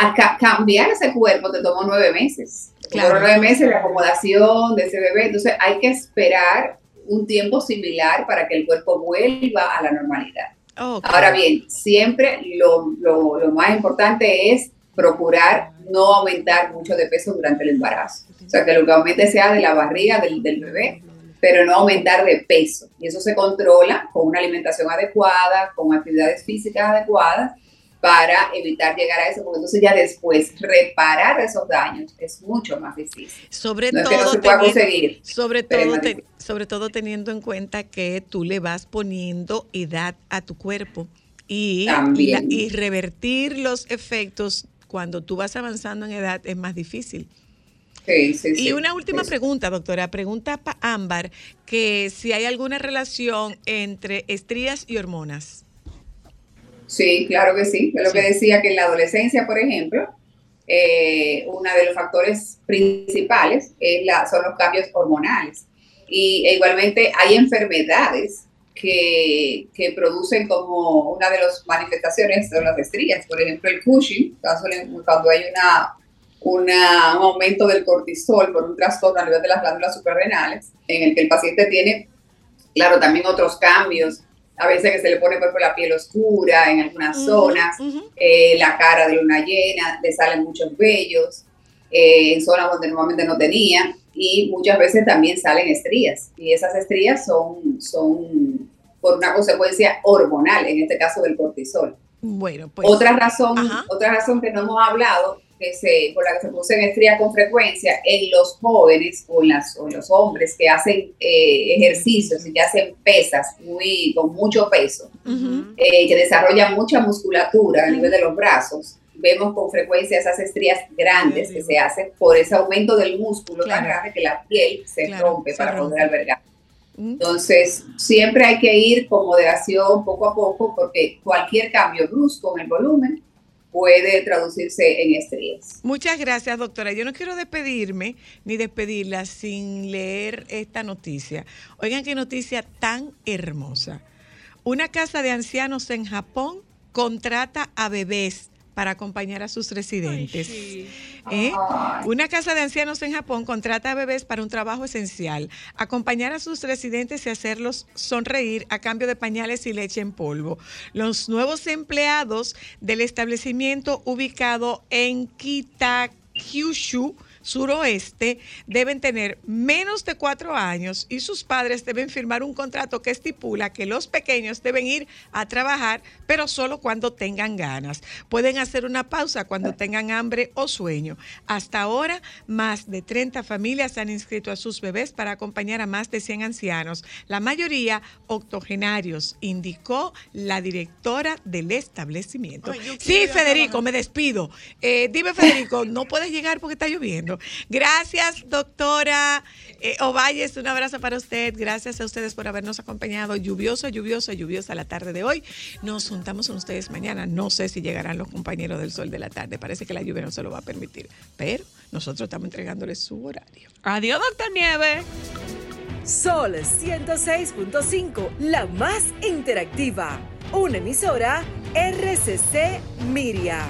a cambiar ese cuerpo te tomó nueve meses. Claro. nueve meses de acomodación de ese bebé. Entonces hay que esperar un tiempo similar para que el cuerpo vuelva a la normalidad. Ahora bien, siempre lo, lo, más importante es procurar no aumentar mucho de peso durante el embarazo. O sea, que lo que aumente sea de la barriga del, del bebé, pero no aumentar de peso. Y eso se controla con una alimentación adecuada, con actividades físicas adecuadas para evitar llegar a eso, porque entonces ya después reparar esos daños es mucho más difícil. Sobre todo, conseguir, sobre todo, sobre todo teniendo en cuenta que tú le vas poniendo edad a tu cuerpo y, y, revertir los efectos cuando tú vas avanzando en edad es más difícil. Sí, sí, y una última pregunta, doctora. Pregunta para Ámbar que si hay alguna relación entre estrías y hormonas. Sí, claro que sí. Es lo que decía que en la adolescencia, por ejemplo, eh, uno de los factores principales es la, son los cambios hormonales. Y e igualmente hay enfermedades que, que, producen como una de las manifestaciones de las estrías. Por ejemplo, el Cushing, cuando hay una, una, un aumento del cortisol por un trastorno a nivel de las glándulas suprarrenales, en el que el paciente tiene, claro, también otros cambios a veces que se le pone por la piel oscura en algunas zonas, eh, la cara de luna llena, le salen muchos vellos, eh, en zonas donde normalmente no tenía, y muchas veces también salen estrías, y esas estrías son, son por una consecuencia hormonal, en este caso del cortisol. Bueno, pues. Otra razón, otra razón que no hemos hablado que se, por la que se producen estrías con frecuencia en los jóvenes o en, las, los hombres que hacen eh, ejercicios y que hacen pesas muy, con mucho peso, eh, que desarrollan mucha musculatura a nivel de los brazos, vemos con frecuencia esas estrías grandes que se hacen por ese aumento del músculo tan grande que la piel se rompe para poder albergar. Entonces, siempre hay que ir con moderación poco a poco porque cualquier cambio brusco en el volumen puede traducirse en estrías. Muchas gracias, doctora. Yo no quiero despedirme ni despedirla sin leer esta noticia. Oigan qué noticia tan hermosa. Una casa de ancianos en Japón contrata a bebés para acompañar a sus residentes. ¿Eh? Una casa de ancianos en Japón contrata a bebés para un trabajo esencial, acompañar a sus residentes y hacerlos sonreír a cambio de pañales y leche en polvo. Los nuevos empleados del establecimiento ubicado en Kitakyushu, suroeste deben tener menos de cuatro años y sus padres deben firmar un contrato que estipula que los pequeños deben ir a trabajar, pero solo cuando tengan ganas. Pueden hacer una pausa cuando tengan hambre o sueño. Hasta ahora, más de 30 familias han inscrito a sus bebés para acompañar a más de 100 ancianos, la mayoría octogenarios, indicó la directora del establecimiento. sí, Federico, me despido. Eh, dime, Federico, no puedes llegar porque está lloviendo. Gracias, doctora eh, Ovalles. Un abrazo para usted. Gracias a ustedes por habernos acompañado. Lluvioso, lluvioso, lluviosa la tarde de hoy. Nos juntamos con ustedes mañana. No sé si llegarán los compañeros del sol de la tarde. Parece que la lluvia no se lo va a permitir. Pero nosotros estamos entregándoles su horario. Adiós, doctor Nieve. Sol 106.5, la más interactiva. Una emisora RCC Miria.